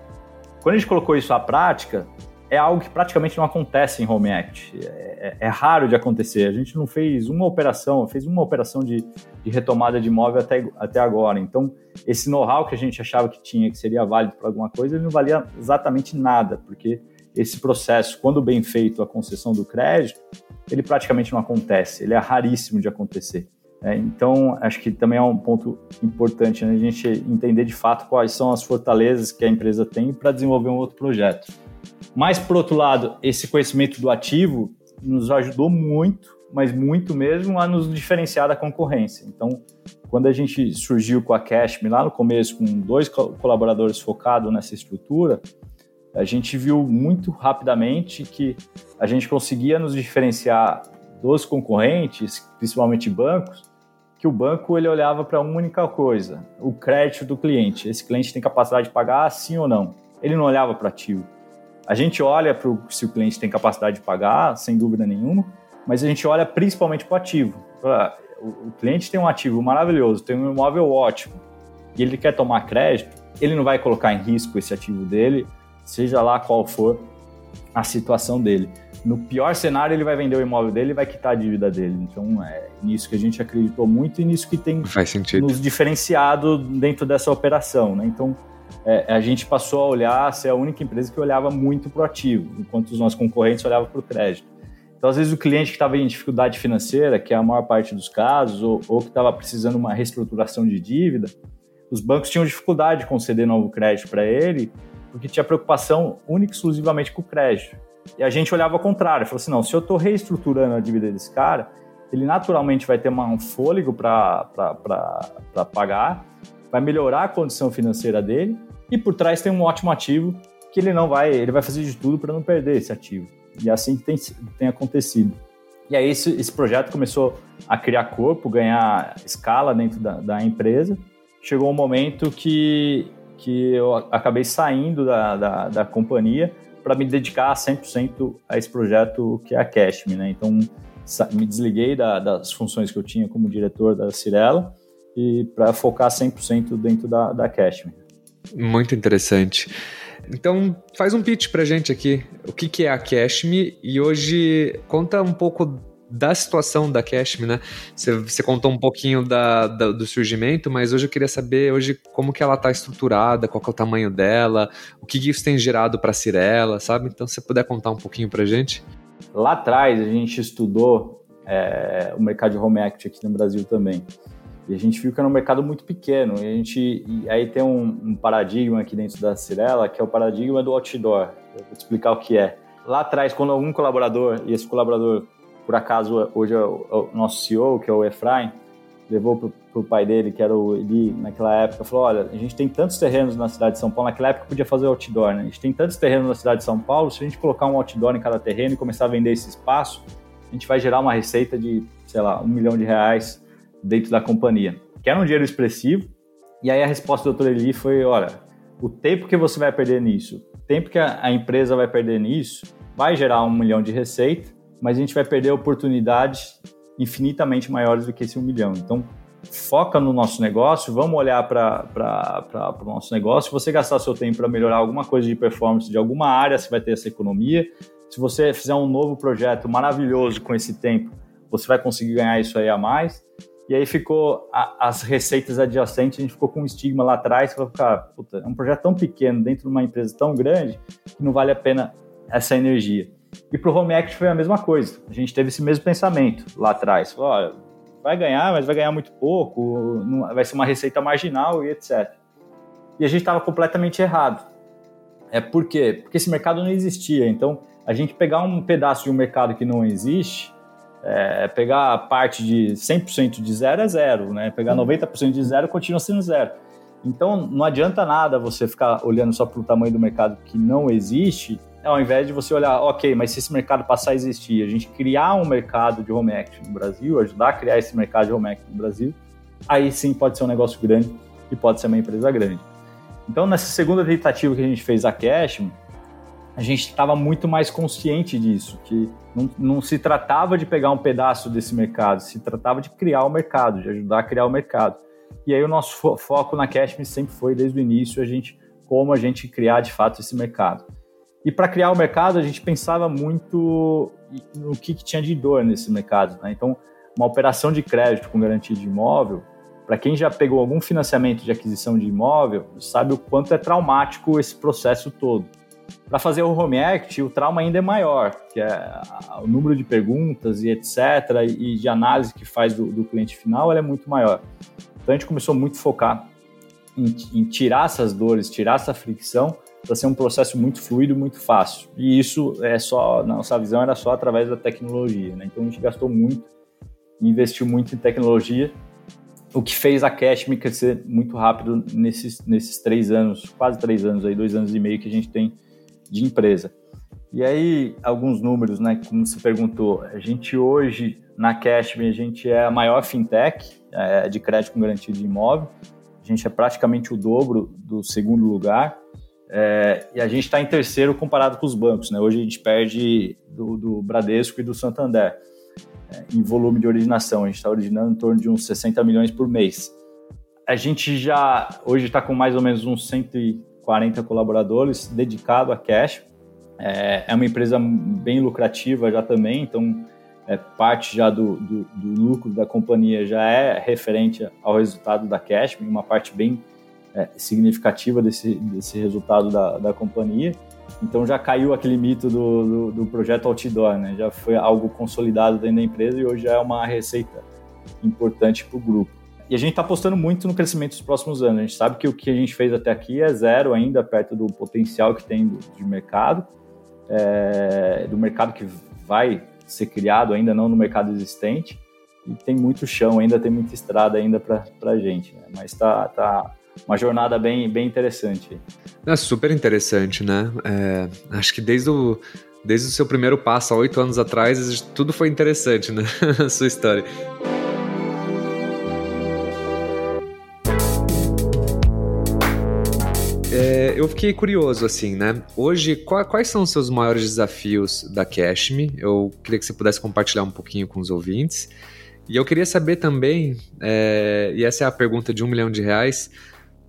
Quando a gente colocou isso à prática, é algo que praticamente não acontece em Home Act. É, é, é, raro de acontecer. A gente não fez uma operação, fez uma operação de, de retomada de imóvel até, até agora. Então, esse know-how que a gente achava que tinha, que seria válido para alguma coisa, ele não valia exatamente nada, porque esse processo, quando bem feito a concessão do crédito, ele praticamente não acontece. Ele é raríssimo de acontecer. É, então, acho que também é um ponto importante né, a gente entender de fato quais são as fortalezas que a empresa tem para desenvolver um outro projeto. Mas, por outro lado, esse conhecimento do ativo nos ajudou muito mas muito mesmo, a nos diferenciar da concorrência. Então, quando a gente surgiu com a Cashme lá no começo, com dois colaboradores focados nessa estrutura, a gente viu muito rapidamente que a gente conseguia nos diferenciar dos concorrentes, principalmente bancos, que o banco ele olhava para uma única coisa, o crédito do cliente. Esse cliente tem capacidade de pagar sim ou não. Ele não olhava para ativo. A gente olha para se o cliente tem capacidade de pagar, sem dúvida nenhuma, mas a gente olha principalmente para o ativo. O cliente tem um ativo maravilhoso, tem um imóvel ótimo, e ele quer tomar crédito, ele não vai colocar em risco esse ativo dele, seja lá qual for a situação dele. No pior cenário, ele vai vender o imóvel dele e vai quitar a dívida dele. Então, é nisso que a gente acreditou muito e nisso que tem nos diferenciado dentro dessa operação. Né? Então, é, a gente passou a olhar, ser a única empresa que olhava muito para o ativo, enquanto os nossos concorrentes olhavam para o crédito. Então, às vezes, o cliente que estava em dificuldade financeira, que é a maior parte dos casos, ou, ou que estava precisando de uma reestruturação de dívida, os bancos tinham dificuldade de conceder novo crédito para ele, porque tinha preocupação única e exclusivamente com o crédito. E a gente olhava ao contrário, falou assim, não, se eu estou reestruturando a dívida desse cara, ele naturalmente vai ter uma, um fôlego para pagar, vai melhorar a condição financeira dele, e por trás tem um ótimo ativo que ele não vai, ele vai fazer de tudo para não perder esse ativo. E é assim que tem, tem acontecido. E aí esse, esse projeto começou a criar corpo, ganhar escala dentro da, da empresa. Chegou um momento que, que eu acabei saindo da, da, da companhia para me dedicar 100% a esse projeto que é a Cashme, né? Então, me desliguei da, das funções que eu tinha como diretor da Cirela e para focar 100% dentro da, da Cashme. Muito interessante. Então, faz um pitch pra gente aqui. O que, que é a Cashme e hoje conta um pouco da situação da Cashme, né? Você, contou um pouquinho da, da, do surgimento, mas hoje eu queria saber hoje como que ela está estruturada, qual é o tamanho dela, o que, que isso tem gerado para Cirela, sabe? Então, se você puder contar um pouquinho para gente. Lá atrás, a gente estudou é, o mercado de home equity aqui no Brasil também. E a gente viu que era um mercado muito pequeno. E, a gente, e aí tem um, um paradigma aqui dentro da Cirela, que é o paradigma do outdoor. Eu vou te explicar o que é. Lá atrás, quando algum colaborador, e esse colaborador por acaso hoje é o, é nosso CEO, que é o Efraim, levou para o pai dele, que era o Eli, naquela época, falou: Olha, a gente tem tantos terrenos na cidade de São Paulo, naquela época podia fazer outdoor, né? A gente tem tantos terrenos na cidade de São Paulo, se a gente colocar um outdoor em cada terreno e começar a vender esse espaço, a gente vai gerar uma receita de, sei lá, um milhão de reais dentro da companhia. Que era um dinheiro expressivo. E aí a resposta do Dr. Eli foi: Olha, o tempo que você vai perder nisso, o tempo que a, a empresa vai perder nisso, vai gerar um milhão de receita mas a gente vai perder oportunidades infinitamente maiores do que esse um milhão. Então, foca no nosso negócio, vamos olhar para o nosso negócio. Se você gastar seu tempo para melhorar alguma coisa de performance de alguma área, você vai ter essa economia. Se você fizer um novo projeto maravilhoso com esse tempo, você vai conseguir ganhar isso aí a mais. E aí ficou a, as receitas adjacentes, a gente ficou com um estigma lá atrás, falou, cara, puta, é um projeto tão pequeno dentro de uma empresa tão grande que não vale a pena essa energia. E para o Home Act foi a mesma coisa. A gente teve esse mesmo pensamento lá atrás. Falou, olha, vai ganhar, mas vai ganhar muito pouco, vai ser uma receita marginal e etc. E a gente estava completamente errado. É por quê? Porque esse mercado não existia. Então, a gente pegar um pedaço de um mercado que não existe, é, pegar a parte de 100% de zero é zero, né? Pegar 90% de zero continua sendo zero. Então, não adianta nada você ficar olhando só para o tamanho do mercado que não existe ao invés de você olhar, ok, mas se esse mercado passar a existir, a gente criar um mercado de home act no Brasil, ajudar a criar esse mercado de home act no Brasil, aí sim pode ser um negócio grande e pode ser uma empresa grande. Então, nessa segunda tentativa que a gente fez a Cash, a gente estava muito mais consciente disso, que não, não, se tratava de pegar um pedaço desse mercado, se tratava de criar o mercado, de ajudar a criar o mercado. E aí o nosso fo foco na Cashme sempre foi, desde o início, a gente como a gente criar de fato esse mercado. E para criar o mercado, a gente pensava muito no que, que tinha de dor nesse mercado. Né? Então, uma operação de crédito com garantia de imóvel, para quem já pegou algum financiamento de aquisição de imóvel, sabe o quanto é traumático esse processo todo. Para fazer o Home Act, o trauma ainda é maior, que é o número de perguntas e etc., e de análise que faz do, do cliente final, é muito maior. Então a gente começou muito a focar em, em tirar essas dores, tirar essa fricção, para ser um processo muito fluido, muito fácil. E isso é só, nossa visão era só através da tecnologia, né? Então a gente gastou muito, investiu muito em tecnologia, o que fez a Cashme crescer muito rápido nesses, nesses três anos, quase três anos aí, dois anos e meio que a gente tem de empresa. E aí, alguns números, né? Como você perguntou, a gente hoje, na Cashme, a gente é a maior fintech é, de crédito com garantia de imóvel. A gente é praticamente o dobro do segundo lugar. É, e a gente está em terceiro comparado com os bancos. Né? Hoje a gente perde do, do Bradesco e do Santander é, em volume de originação. A gente está originando em torno de uns 60 milhões por mês. A gente já hoje está com mais ou menos uns 140 colaboradores dedicado a cash. É, é uma empresa bem lucrativa já também, então é, parte já do, do, do, lucro da companhia já é referente ao resultado da cash, uma parte bem é, significativa desse, desse resultado da, da companhia. Então já caiu aquele mito do, do, do, projeto outdoor, né? Já foi algo consolidado dentro da empresa e hoje já é uma receita importante para o grupo. E a gente está apostando muito no crescimento dos próximos anos. A gente sabe que o que a gente fez até aqui é zero ainda, perto do potencial que tem do, de mercado, é, do mercado que vai ser criado ainda não no mercado existente. E tem muito chão ainda, tem muita estrada ainda para a gente. Né? Mas está tá uma jornada bem, bem interessante. É super interessante, né? É, acho que desde o, desde o seu primeiro passo, há oito anos atrás, tudo foi interessante, né? A sua história. É, eu fiquei curioso, assim, né? Hoje, quais são os seus maiores desafios da Cashme? Eu queria que você pudesse compartilhar um pouquinho com os ouvintes. E eu queria saber também, é, e essa é a pergunta de um milhão de reais,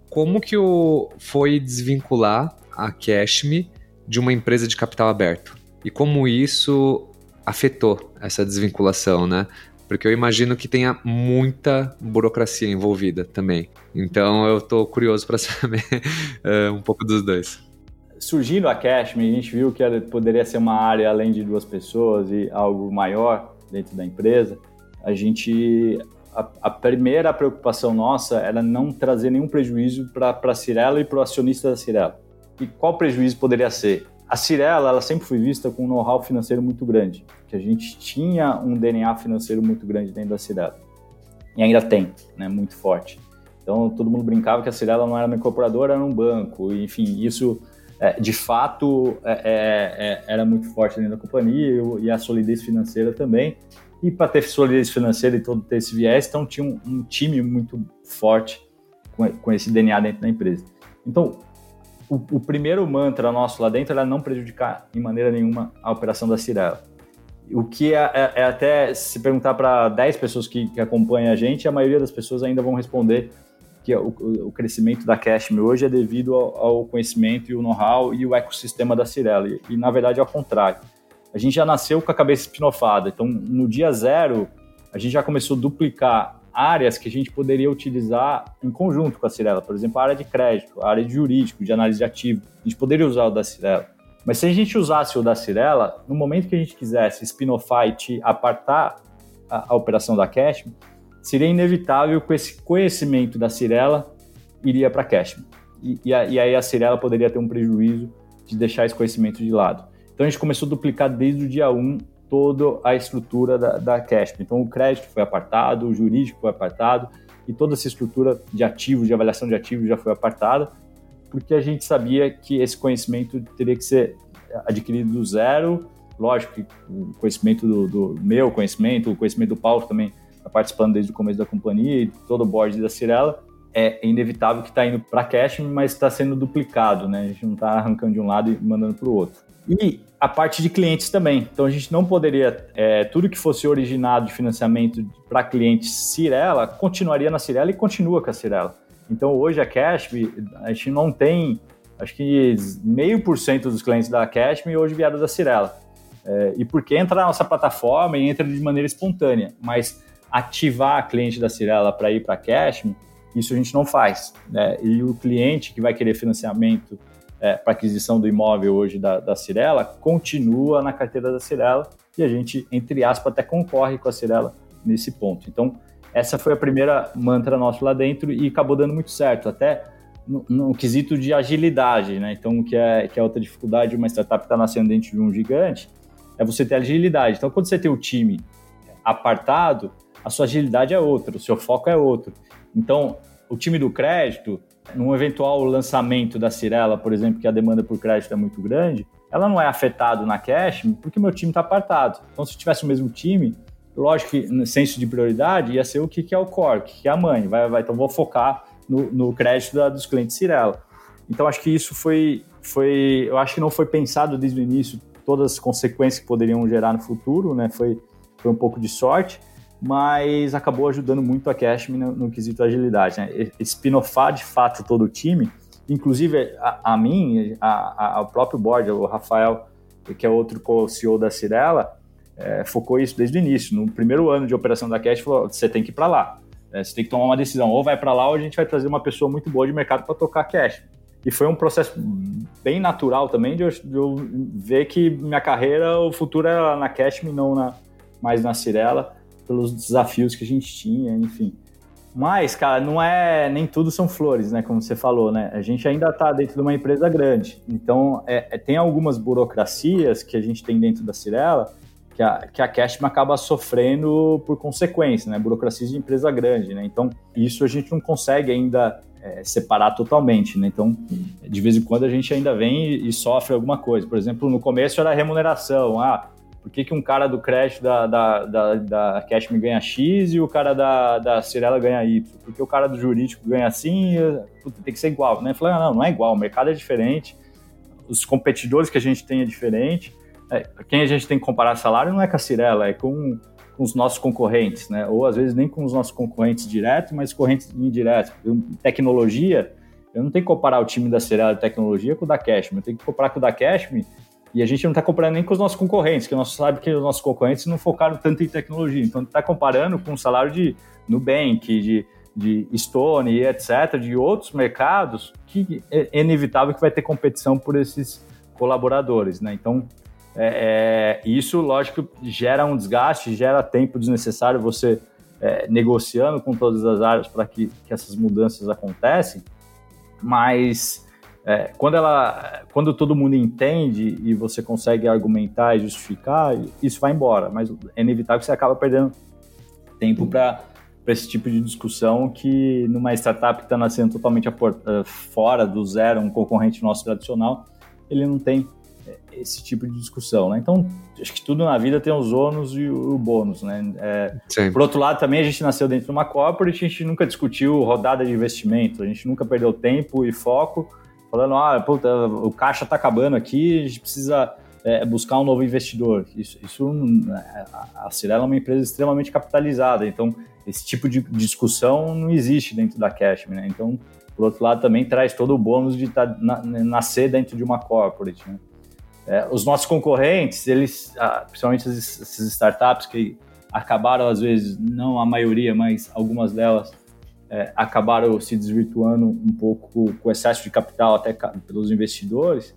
como que o, foi desvincular a Cashme de uma empresa de capital aberto? E como isso afetou essa desvinculação, né? Porque eu imagino que tenha muita burocracia envolvida também. Então eu estou curioso para saber uh, um pouco dos dois. Surgindo a Cashme, a gente viu que ela poderia ser uma área além de duas pessoas e algo maior dentro da empresa. A gente a, a, primeira preocupação nossa era não trazer nenhum prejuízo para a Cirela e para o acionista da Cirela. E qual prejuízo poderia ser? A Cirela ela sempre foi vista com um know-how financeiro muito grande, que a gente tinha um DNA financeiro muito grande dentro da Cirela. E ainda tem, né, muito forte. Então todo mundo brincava que a Cirela não era uma incorporadora, era um banco. Enfim, isso é, de fato é, é, é era muito forte dentro da companhia e a solidez financeira também. E para ter solidez financeira e todo ter esse viés, então tinha um, um time muito forte com, com, esse DNA dentro da empresa. Então, o, o, primeiro mantra nosso lá dentro era não prejudicar em maneira nenhuma a operação da Cirela. O que é, é, é até se perguntar para 10 pessoas que, que, acompanham a gente, a maioria das pessoas ainda vão responder que o, o crescimento da Cashme hoje é devido ao, ao conhecimento e o know-how e o ecossistema da Cirela. E, e, na verdade, é ao contrário a gente já nasceu com a cabeça espinofada. Então, no dia zero, a gente já começou a duplicar áreas que a gente poderia utilizar em conjunto com a Cirela. Por exemplo, a área de crédito, a área de jurídico, de análise de ativo. A gente poderia usar o da Cirela. Mas se a gente usasse o da Cirela, no momento que a gente quisesse spinofar e te apartar a, a operação da Cashme, seria inevitável que esse conhecimento da Cirela iria para a Cashme. E, e, e aí a Cirela poderia ter um prejuízo de deixar esse conhecimento de lado. Então a gente começou a duplicar desde o dia 1 toda a estrutura da, da CASP. Então o crédito foi apartado, o jurídico foi apartado e toda essa estrutura de ativos, de avaliação de ativos já foi apartada, porque a gente sabia que esse conhecimento teria que ser adquirido do zero. Lógico que o conhecimento do, do meu conhecimento, o conhecimento do Paulo também está participando desde o começo da companhia e todo o board da Cirela, é inevitável que está indo para cash, mas está sendo duplicado, né? A gente não está arrancando de um lado e mandando para o outro. E a parte de clientes também. Então a gente não poderia, é, tudo que fosse originado de financiamento para clientes Cirela, continuaria na Cirela e continua com a Cirela. Então hoje a Cashme, a gente não tem, acho que meio por cento dos clientes da Cashme hoje vieram da Cirela. É, e porque entra na nossa plataforma e entra de maneira espontânea, mas ativar a cliente da Cirela para ir para a Cashme, isso a gente não faz. Né? E o cliente que vai querer financiamento é, para aquisição do imóvel hoje da, da Cirela continua na carteira da Cirela e a gente, entre aspas, até concorre com a Cirela nesse ponto. Então, essa foi a primeira mantra nossa lá dentro e acabou dando muito certo. Até no, no, quesito de agilidade, né? Então, que é, que é outra dificuldade de uma startup que está nascendo dentro de um gigante, é você ter agilidade. Então, quando você tem o time apartado, a sua agilidade é outra, o seu foco é outro. Então, o time do crédito, num eventual lançamento da Cirela, por exemplo, que a demanda por crédito é muito grande, ela não é afetada na cash porque meu time está apartado. Então, se tivesse o mesmo time, lógico que no senso de prioridade ia ser o que, que é o core, o que, que é a mãe. Vai, vai, então, vou focar no, no crédito da, dos clientes Cirela. Então, acho que isso foi, foi. Eu acho que não foi pensado desde o início todas as consequências que poderiam gerar no futuro, né? Foi, foi um pouco de sorte, mas acabou ajudando muito a Cashme no, no quesito agilidade, né? Espinofar de fato todo o time, inclusive a, a mim, a, a, o próprio board, o Rafael, que é outro co-CEO da Cirela, é, focou isso desde o início. No primeiro ano de operação da Cash, falou: você tem que ir para lá. É, você tem que tomar uma decisão, ou vai para lá ou a gente vai trazer uma pessoa muito boa de mercado para tocar cash. E foi um processo bem natural também de eu, de eu, ver que minha carreira, o futuro era na Cashme, não na, mais na Cirela, pelos desafios que a gente tinha, enfim. Mas, cara, não é nem tudo são flores, né? Como você falou, né? A gente ainda está dentro de uma empresa grande. Então, é, é, tem algumas burocracias que a gente tem dentro da Cirela que a, que a Cashman acaba sofrendo por consequência, né? Burocracia de empresa grande, né? Então, isso a gente não consegue ainda é, separar totalmente, né? Então, de vez em quando a gente ainda vem e, e, sofre alguma coisa. Por exemplo, no começo era remuneração. Ah, por que, que um cara do crédito da, da, da, da Cashme ganha X e o cara da, da Cirela ganha Y? Porque o cara do jurídico ganha assim, puta, tem que ser igual, né? Falei, ah, não, não é igual, o mercado é diferente, os competidores que a gente tem é diferente, é, quem a gente tem que comparar salário não é com a Cirela, é com, com, os nossos concorrentes, né? Ou às vezes nem com os nossos concorrentes direto, mas concorrentes indiretos. Tecnologia, eu não tenho que comparar o time da Cirela de tecnologia com o da Cashme, eu tenho que comparar com o da Cashme e a gente não está comparando nem com os nossos concorrentes, que nós sabe que os nossos concorrentes não focaram tanto em tecnologia. Então, está comparando com o salário de Nubank, de, de Stone, etc., de outros mercados, que é inevitável que vai ter competição por esses colaboradores, né? Então, é, é, isso, lógico, gera um desgaste, gera tempo desnecessário você é, negociando com todas as áreas para que, que, essas mudanças acontecem, mas é, quando, ela, quando todo mundo entende e você consegue argumentar e justificar, isso vai embora, mas é inevitável que você acaba perdendo tempo para esse tipo de discussão que numa startup que está nascendo totalmente eh, fora do zero, um concorrente nosso tradicional, ele não tem esse tipo de discussão, né? Então, acho que tudo na vida tem os ônus e o bônus, né? É, por outro lado, também a gente nasceu dentro de uma corporate, a gente nunca discutiu rodada de investimento, a gente nunca perdeu tempo e foco falando, ah, puta, o caixa está acabando aqui, a gente precisa é, buscar um novo investidor. Isso, isso a Cirela é uma empresa extremamente capitalizada, então esse tipo de discussão não existe dentro da Cashme, né? Então, por outro lado, também traz todo o bônus de tá, na, nascer dentro de uma corporate, né? É, os nossos concorrentes, eles, ah, principalmente essas startups que acabaram, às vezes, não a maioria, mas algumas delas é, acabaram se desvirtuando um pouco com excesso de capital até pelos investidores,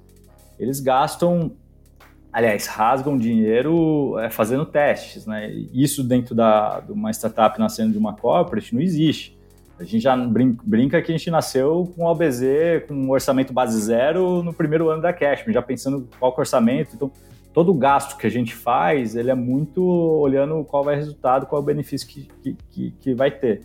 eles gastam, aliás, rasgam dinheiro é, fazendo testes. Né? Isso dentro da, de uma startup nascendo de uma corporate não existe. A gente já brinca que a gente nasceu com OBZ, com um orçamento base zero no primeiro ano da Cashme, já pensando qual é o orçamento. Então, todo o gasto que a gente faz, ele é muito olhando qual vai o resultado, qual é o benefício que, que, que vai ter.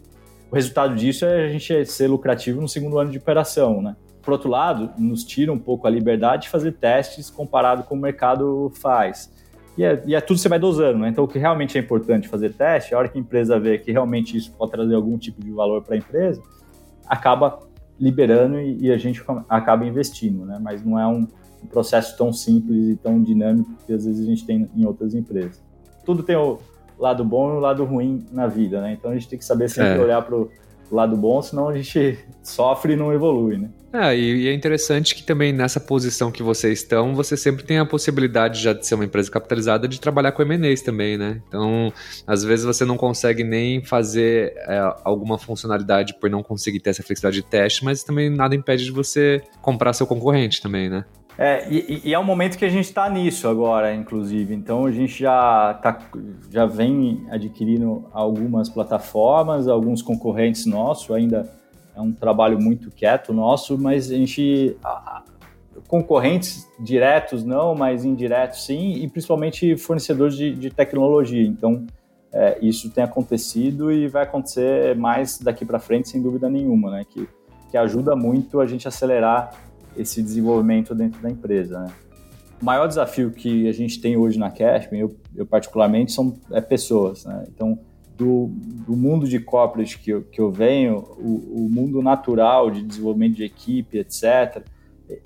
O resultado disso é a gente ser lucrativo no segundo ano de operação, né? Por outro lado, nos tira um pouco a liberdade de fazer testes comparado com o mercado faz. E é, e é tudo que você vai dosando, né? Então, o que realmente é importante fazer teste, a hora que a empresa vê que realmente isso pode trazer algum tipo de valor para a empresa, acaba liberando e, e, a gente acaba investindo, né? Mas não é um, um, processo tão simples e tão dinâmico que às vezes a gente tem em outras empresas. Tudo tem o lado bom e o lado ruim na vida, né? Então a gente tem que saber sempre é. olhar para o lado bom, senão a gente sofre e não evolui, né? É, e é interessante que também nessa posição que vocês estão, você sempre tem a possibilidade já de ser uma empresa capitalizada de trabalhar com M&As também, né? Então, às vezes você não consegue nem fazer é, alguma funcionalidade por não conseguir ter essa flexibilidade de teste, mas também nada impede de você comprar seu concorrente também, né? É, e, e, é o momento que a gente está nisso agora, inclusive. Então a gente já, tá, já vem adquirindo algumas plataformas, alguns concorrentes nossos ainda é um trabalho muito quieto nosso, mas a gente a, concorrentes diretos não, mas indiretos sim, e principalmente fornecedores de, de tecnologia. Então é, isso tem acontecido e vai acontecer mais daqui para frente, sem dúvida nenhuma, né? Que, que ajuda muito a gente acelerar esse desenvolvimento dentro da empresa. Né? O maior desafio que a gente tem hoje na Cashman, eu, eu particularmente, são é pessoas. Né? Então, do, do, mundo de corporate que eu, que eu venho, o, o, mundo natural de desenvolvimento de equipe, etc.,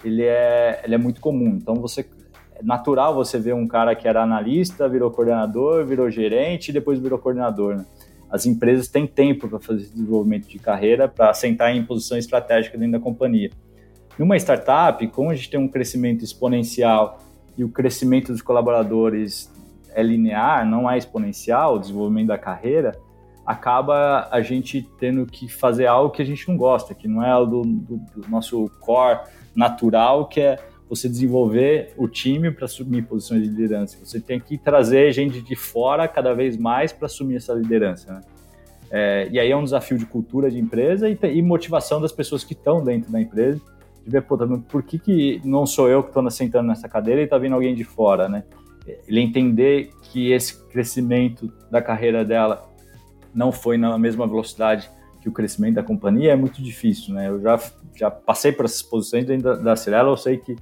ele é, ele é muito comum. Então, você é natural você ver um cara que era analista, virou coordenador, virou gerente e depois virou coordenador. Né? As empresas têm tempo para fazer esse desenvolvimento de carreira, para sentar em posição estratégica dentro da companhia. Numa startup, como a gente tem um crescimento exponencial e o crescimento dos colaboradores é linear, não é exponencial, o desenvolvimento da carreira, acaba a gente tendo que fazer algo que a gente não gosta, que não é do, do, do nosso core natural, que é você desenvolver o time para assumir posições de liderança. Você tem que trazer gente de fora cada vez mais para assumir essa liderança. Né? É, e aí é um desafio de cultura de empresa e, e motivação das pessoas que estão dentro da empresa de ver, pô, por que, que não sou eu que estou sentando nessa cadeira e está vindo alguém de fora, né? Ele entender que esse crescimento da carreira dela não foi na mesma velocidade que o crescimento da companhia é muito difícil, né? Eu já, já passei por essas posições dentro da, da Cirela, eu sei que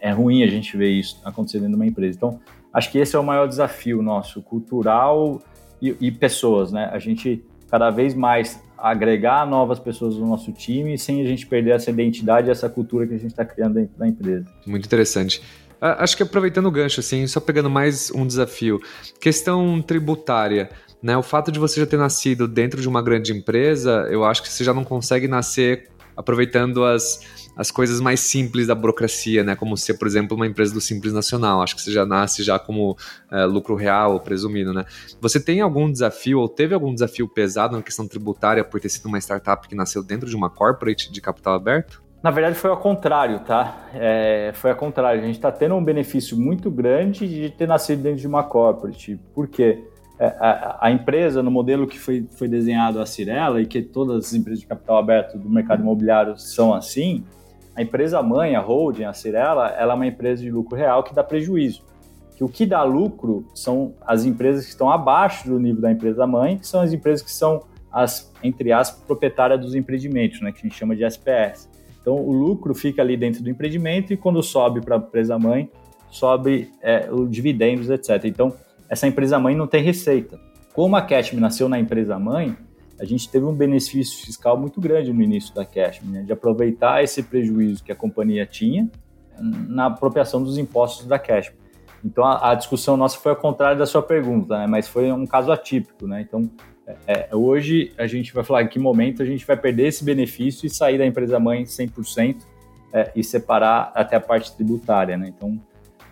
é ruim a gente ver isso acontecendo numa empresa. Então, acho que esse é o maior desafio nosso, cultural e, e pessoas, né? A gente cada vez mais agregar novas pessoas no nosso time sem a gente perder essa identidade essa cultura que a gente está criando dentro da empresa. Muito interessante. Acho que aproveitando o gancho, assim, só pegando mais um desafio. Questão tributária. Né? O fato de você já ter nascido dentro de uma grande empresa, eu acho que você já não consegue nascer aproveitando as, as coisas mais simples da burocracia, né? Como ser, por exemplo, uma empresa do Simples Nacional. Acho que você já nasce já como é, lucro real, presumido, né? Você tem algum desafio ou teve algum desafio pesado na questão tributária por ter sido uma startup que nasceu dentro de uma corporate de capital aberto? Na verdade, foi ao contrário, tá? É, foi ao contrário. A gente está tendo um benefício muito grande de ter nascido dentro de uma corporate. Por quê? É, a, a, empresa, no modelo que foi, foi desenhado a Cirela, e que todas as empresas de capital aberto do mercado imobiliário são assim, a empresa mãe, a holding, a Cirela, ela é uma empresa de lucro real que dá prejuízo. Que o que dá lucro são as empresas que estão abaixo do nível da empresa mãe, que são as empresas que são as, entre as proprietárias dos empreendimentos, né, que a gente chama de SPS. Então, o lucro fica ali dentro do empreendimento e quando sobe para a empresa mãe, sobe é, o dividendos, etc. Então, essa empresa mãe não tem receita. Como a Cashme nasceu na empresa mãe, a gente teve um benefício fiscal muito grande no início da Cashme, né, de aproveitar esse prejuízo que a companhia tinha na apropriação dos impostos da Cashme. Então a, a, discussão nossa foi ao contrário da sua pergunta, né, mas foi um caso atípico. Né, então é, hoje a gente vai falar em que momento a gente vai perder esse benefício e sair da empresa mãe 100% é, e separar até a parte tributária. Né, então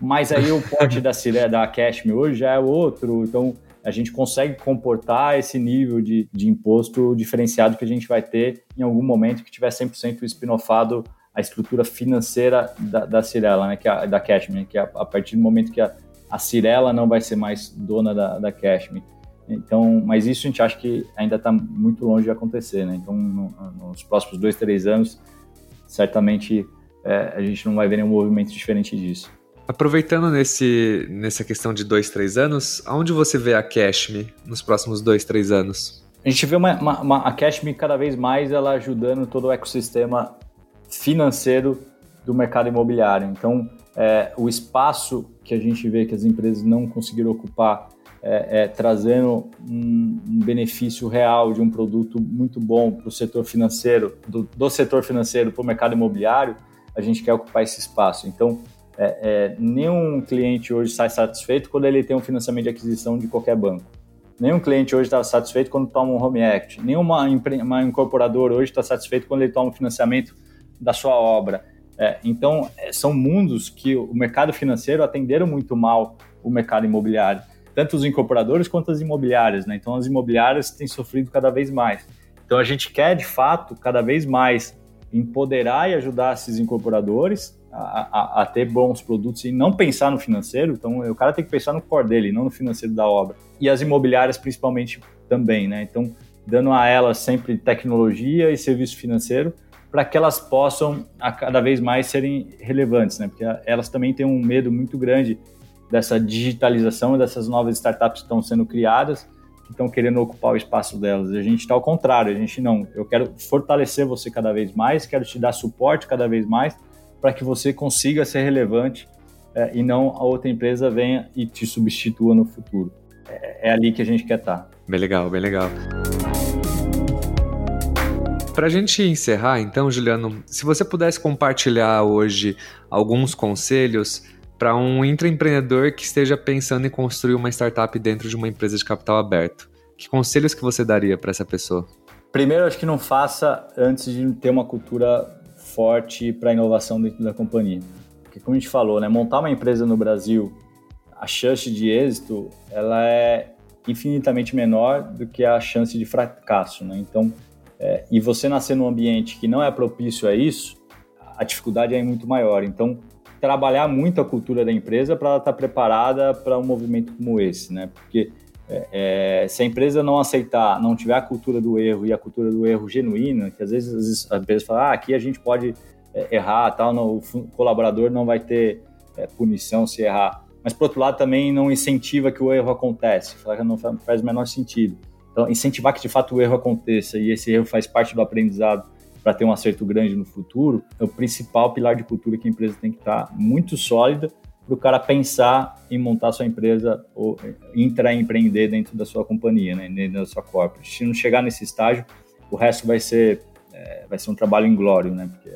mas aí o porte da Cire, da Cashme hoje já é outro, então a gente consegue comportar esse nível de, de imposto diferenciado que a gente vai ter em algum momento que tiver 100% espinofado a estrutura financeira da, da Cirela, né, que é, da Cashme, que é a, a, partir do momento que a, a Cirela não vai ser mais dona da, da Cashme. Então, mas isso a gente acha que ainda está muito longe de acontecer, né? Então, no, nos próximos dois, três anos, certamente é, a gente não vai ver nenhum movimento diferente disso. Aproveitando nesse, nessa questão de dois, três anos, aonde você vê a Cashme nos próximos dois, três anos? A gente vê uma, uma, uma, a Cashme cada vez mais ela ajudando todo o ecossistema financeiro do mercado imobiliário. Então, é, o espaço que a gente vê que as empresas não conseguiram ocupar é, é, trazendo um, um, benefício real de um produto muito bom para o setor financeiro, do, do setor financeiro para o mercado imobiliário, a gente quer ocupar esse espaço. Então, é, é, nenhum cliente hoje sai satisfeito quando ele tem um financiamento de aquisição de qualquer banco. Nenhum cliente hoje está satisfeito quando toma um home act. Nenhuma uma incorporadora hoje está satisfeito quando ele toma um financiamento da sua obra. É, então, é, são mundos que o mercado financeiro atenderam muito mal o mercado imobiliário, tanto os incorporadores quanto as imobiliárias. Né? Então, as imobiliárias têm sofrido cada vez mais. Então, a gente quer, de fato, cada vez mais empoderar e ajudar esses incorporadores a, a, ter bons produtos e não pensar no financeiro. Então, o cara tem que pensar no core dele, não no financeiro da obra. E as imobiliárias, principalmente, também, né? Então, dando a elas sempre tecnologia e serviço financeiro para que elas possam a cada vez mais serem relevantes, né? Porque elas também têm um medo muito grande dessa digitalização, dessas novas startups que estão sendo criadas, que estão querendo ocupar o espaço delas. A gente está ao contrário, a gente não. Eu quero fortalecer você cada vez mais, quero te dar suporte cada vez mais para que você consiga ser relevante é, e não a outra empresa venha e te substitua no futuro. É, é ali que a gente quer estar. Tá. Bem legal, bem legal. Para a gente encerrar, então, Juliano, se você pudesse compartilhar hoje alguns conselhos para um intraempreendedor que esteja pensando em construir uma startup dentro de uma empresa de capital aberto, que conselhos que você daria para essa pessoa? Primeiro, acho que não faça antes de ter uma cultura forte para inovação dentro da companhia. Porque como a gente falou, né, montar uma empresa no Brasil, a chance de êxito, ela é infinitamente menor do que a chance de fracasso, né? Então, é, e você nascer num ambiente que não é propício a isso, a dificuldade é muito maior. Então, trabalhar muito a cultura da empresa para ela estar tá preparada para um movimento como esse, né? Porque é, é, se a empresa não aceitar, não tiver a cultura do erro e a cultura do erro genuína, que às vezes as empresas falam, ah, aqui a gente pode é, errar, tal, não, o colaborador não vai ter é, punição se errar. Mas, por outro lado, também não incentiva que o erro acontece, fala que não faz o menor sentido. Então, incentivar que de fato o erro aconteça e esse erro faz parte do aprendizado para ter um acerto grande no futuro, é o principal pilar de cultura que a empresa tem que estar tá muito sólida para o cara pensar em montar sua empresa ou entrar em empreender dentro da sua companhia, né, dentro da sua corporate. Se não chegar nesse estágio, o resto vai ser é, vai ser um trabalho inglório, né? Porque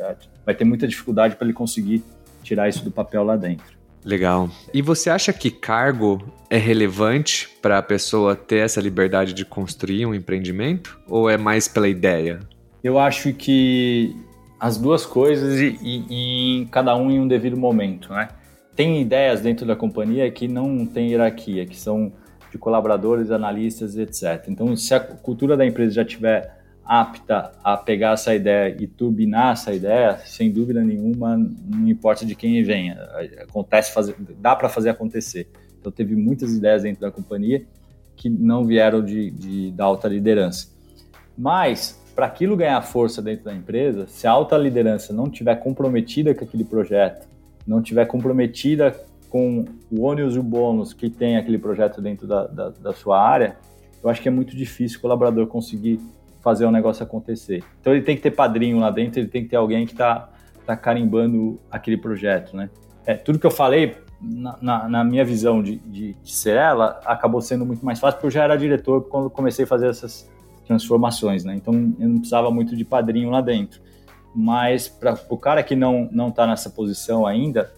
vai ter muita dificuldade para ele conseguir tirar isso do papel lá dentro. Legal. E você acha que cargo é relevante para a pessoa ter essa liberdade de construir um empreendimento? Ou é mais pela ideia? Eu acho que as duas coisas e, e, e cada um em um devido momento, né? Tem ideias dentro da companhia que não tem hierarquia, que são de colaboradores, analistas, etc. Então, se a cultura da empresa já tiver apta a pegar essa ideia e turbinar essa ideia, sem dúvida nenhuma, não importa de quem venha, acontece fazer, dá para fazer acontecer. Então teve muitas ideias dentro da companhia que não vieram de, de da alta liderança. Mas para aquilo ganhar força dentro da empresa, se a alta liderança não tiver comprometida com aquele projeto, não tiver comprometida com o ônus e o bônus que tem aquele projeto dentro da, da, da sua área, eu acho que é muito difícil o colaborador conseguir fazer o negócio acontecer. Então ele tem que ter padrinho lá dentro, ele tem que ter alguém que está tá carimbando aquele projeto, né? É, tudo que eu falei, na, na, na minha visão de, de, de, ser ela, acabou sendo muito mais fácil, porque eu já era diretor quando comecei a fazer essas transformações, né? Então eu não precisava muito de padrinho lá dentro. Mas para o cara que não não está nessa posição ainda,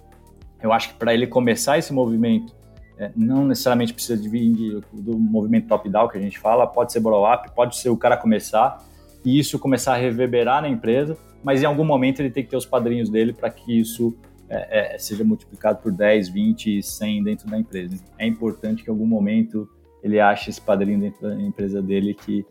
eu acho que para ele começar esse movimento é, não necessariamente precisa de vir do movimento top-down que a gente fala, pode ser bottom-up, pode ser o cara começar e isso começar a reverberar na empresa, mas em algum momento ele tem que ter os padrinhos dele para que isso é, é, seja multiplicado por 10, 20, 100 dentro da empresa. É importante que em algum momento ele ache esse padrinho dentro da empresa dele que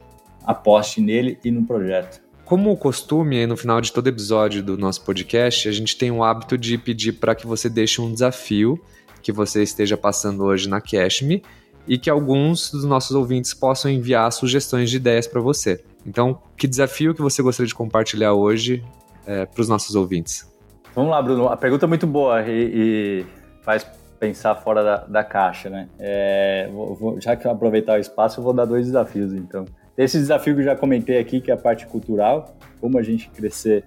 aposte nele e no projeto. Como o costume, no final de todo episódio do nosso podcast, a gente tem o hábito de pedir para que você deixe um desafio que você esteja passando hoje na Cashme e que alguns dos nossos ouvintes possam enviar sugestões de ideias para você. Então, que desafio que você gostaria de compartilhar hoje é, para os nossos ouvintes? Vamos lá, Bruno. A pergunta é muito boa e, e faz pensar fora da, da caixa, né? É, vou, vou, já que eu aproveitar o espaço, eu vou dar dois desafios, então. Esse desafio que eu já comentei aqui, que é a parte cultural, como a gente crescer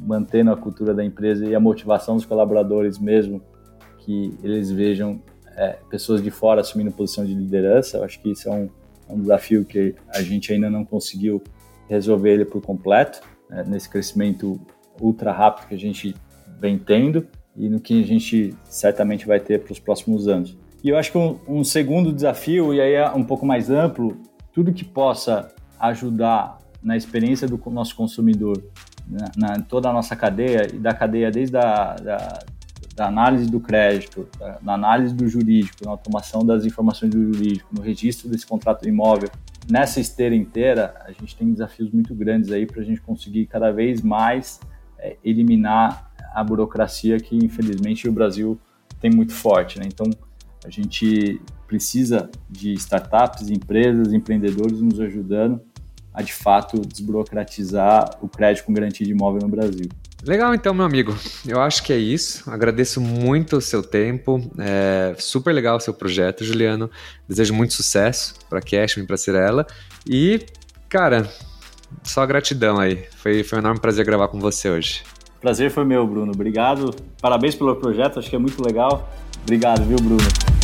mantendo a cultura da empresa e a motivação dos colaboradores mesmo que eles vejam é, pessoas de fora assumindo posição de liderança. Eu acho que isso é um, é um desafio que a gente ainda não conseguiu resolver ele por completo, né, nesse crescimento ultra rápido que a gente vem tendo e no que a gente certamente vai ter para os próximos anos. E eu acho que um, um, segundo desafio, e aí é um pouco mais amplo, tudo que possa ajudar na experiência do nosso consumidor, na, na toda a nossa cadeia, e da cadeia desde a da, da análise do crédito, da, análise do jurídico, na automação das informações do jurídico, no registro desse contrato imóvel, nessa esteira inteira, a gente tem desafios muito grandes aí para a gente conseguir cada vez mais é, eliminar a burocracia que, infelizmente, o Brasil tem muito forte. Né? Então, a gente precisa de startups, empresas, empreendedores nos ajudando a de fato desburocratizar o crédito com garantia de imóvel no Brasil. Legal, então, meu amigo. Eu acho que é isso. Agradeço muito o seu tempo. É super legal o seu projeto, Juliano. Desejo muito sucesso para e para Cirela. E, cara, só gratidão aí. Foi, foi um enorme prazer gravar com você hoje. Prazer foi meu, Bruno. Obrigado. Parabéns pelo projeto. Acho que é muito legal. Obrigado, viu, Bruno?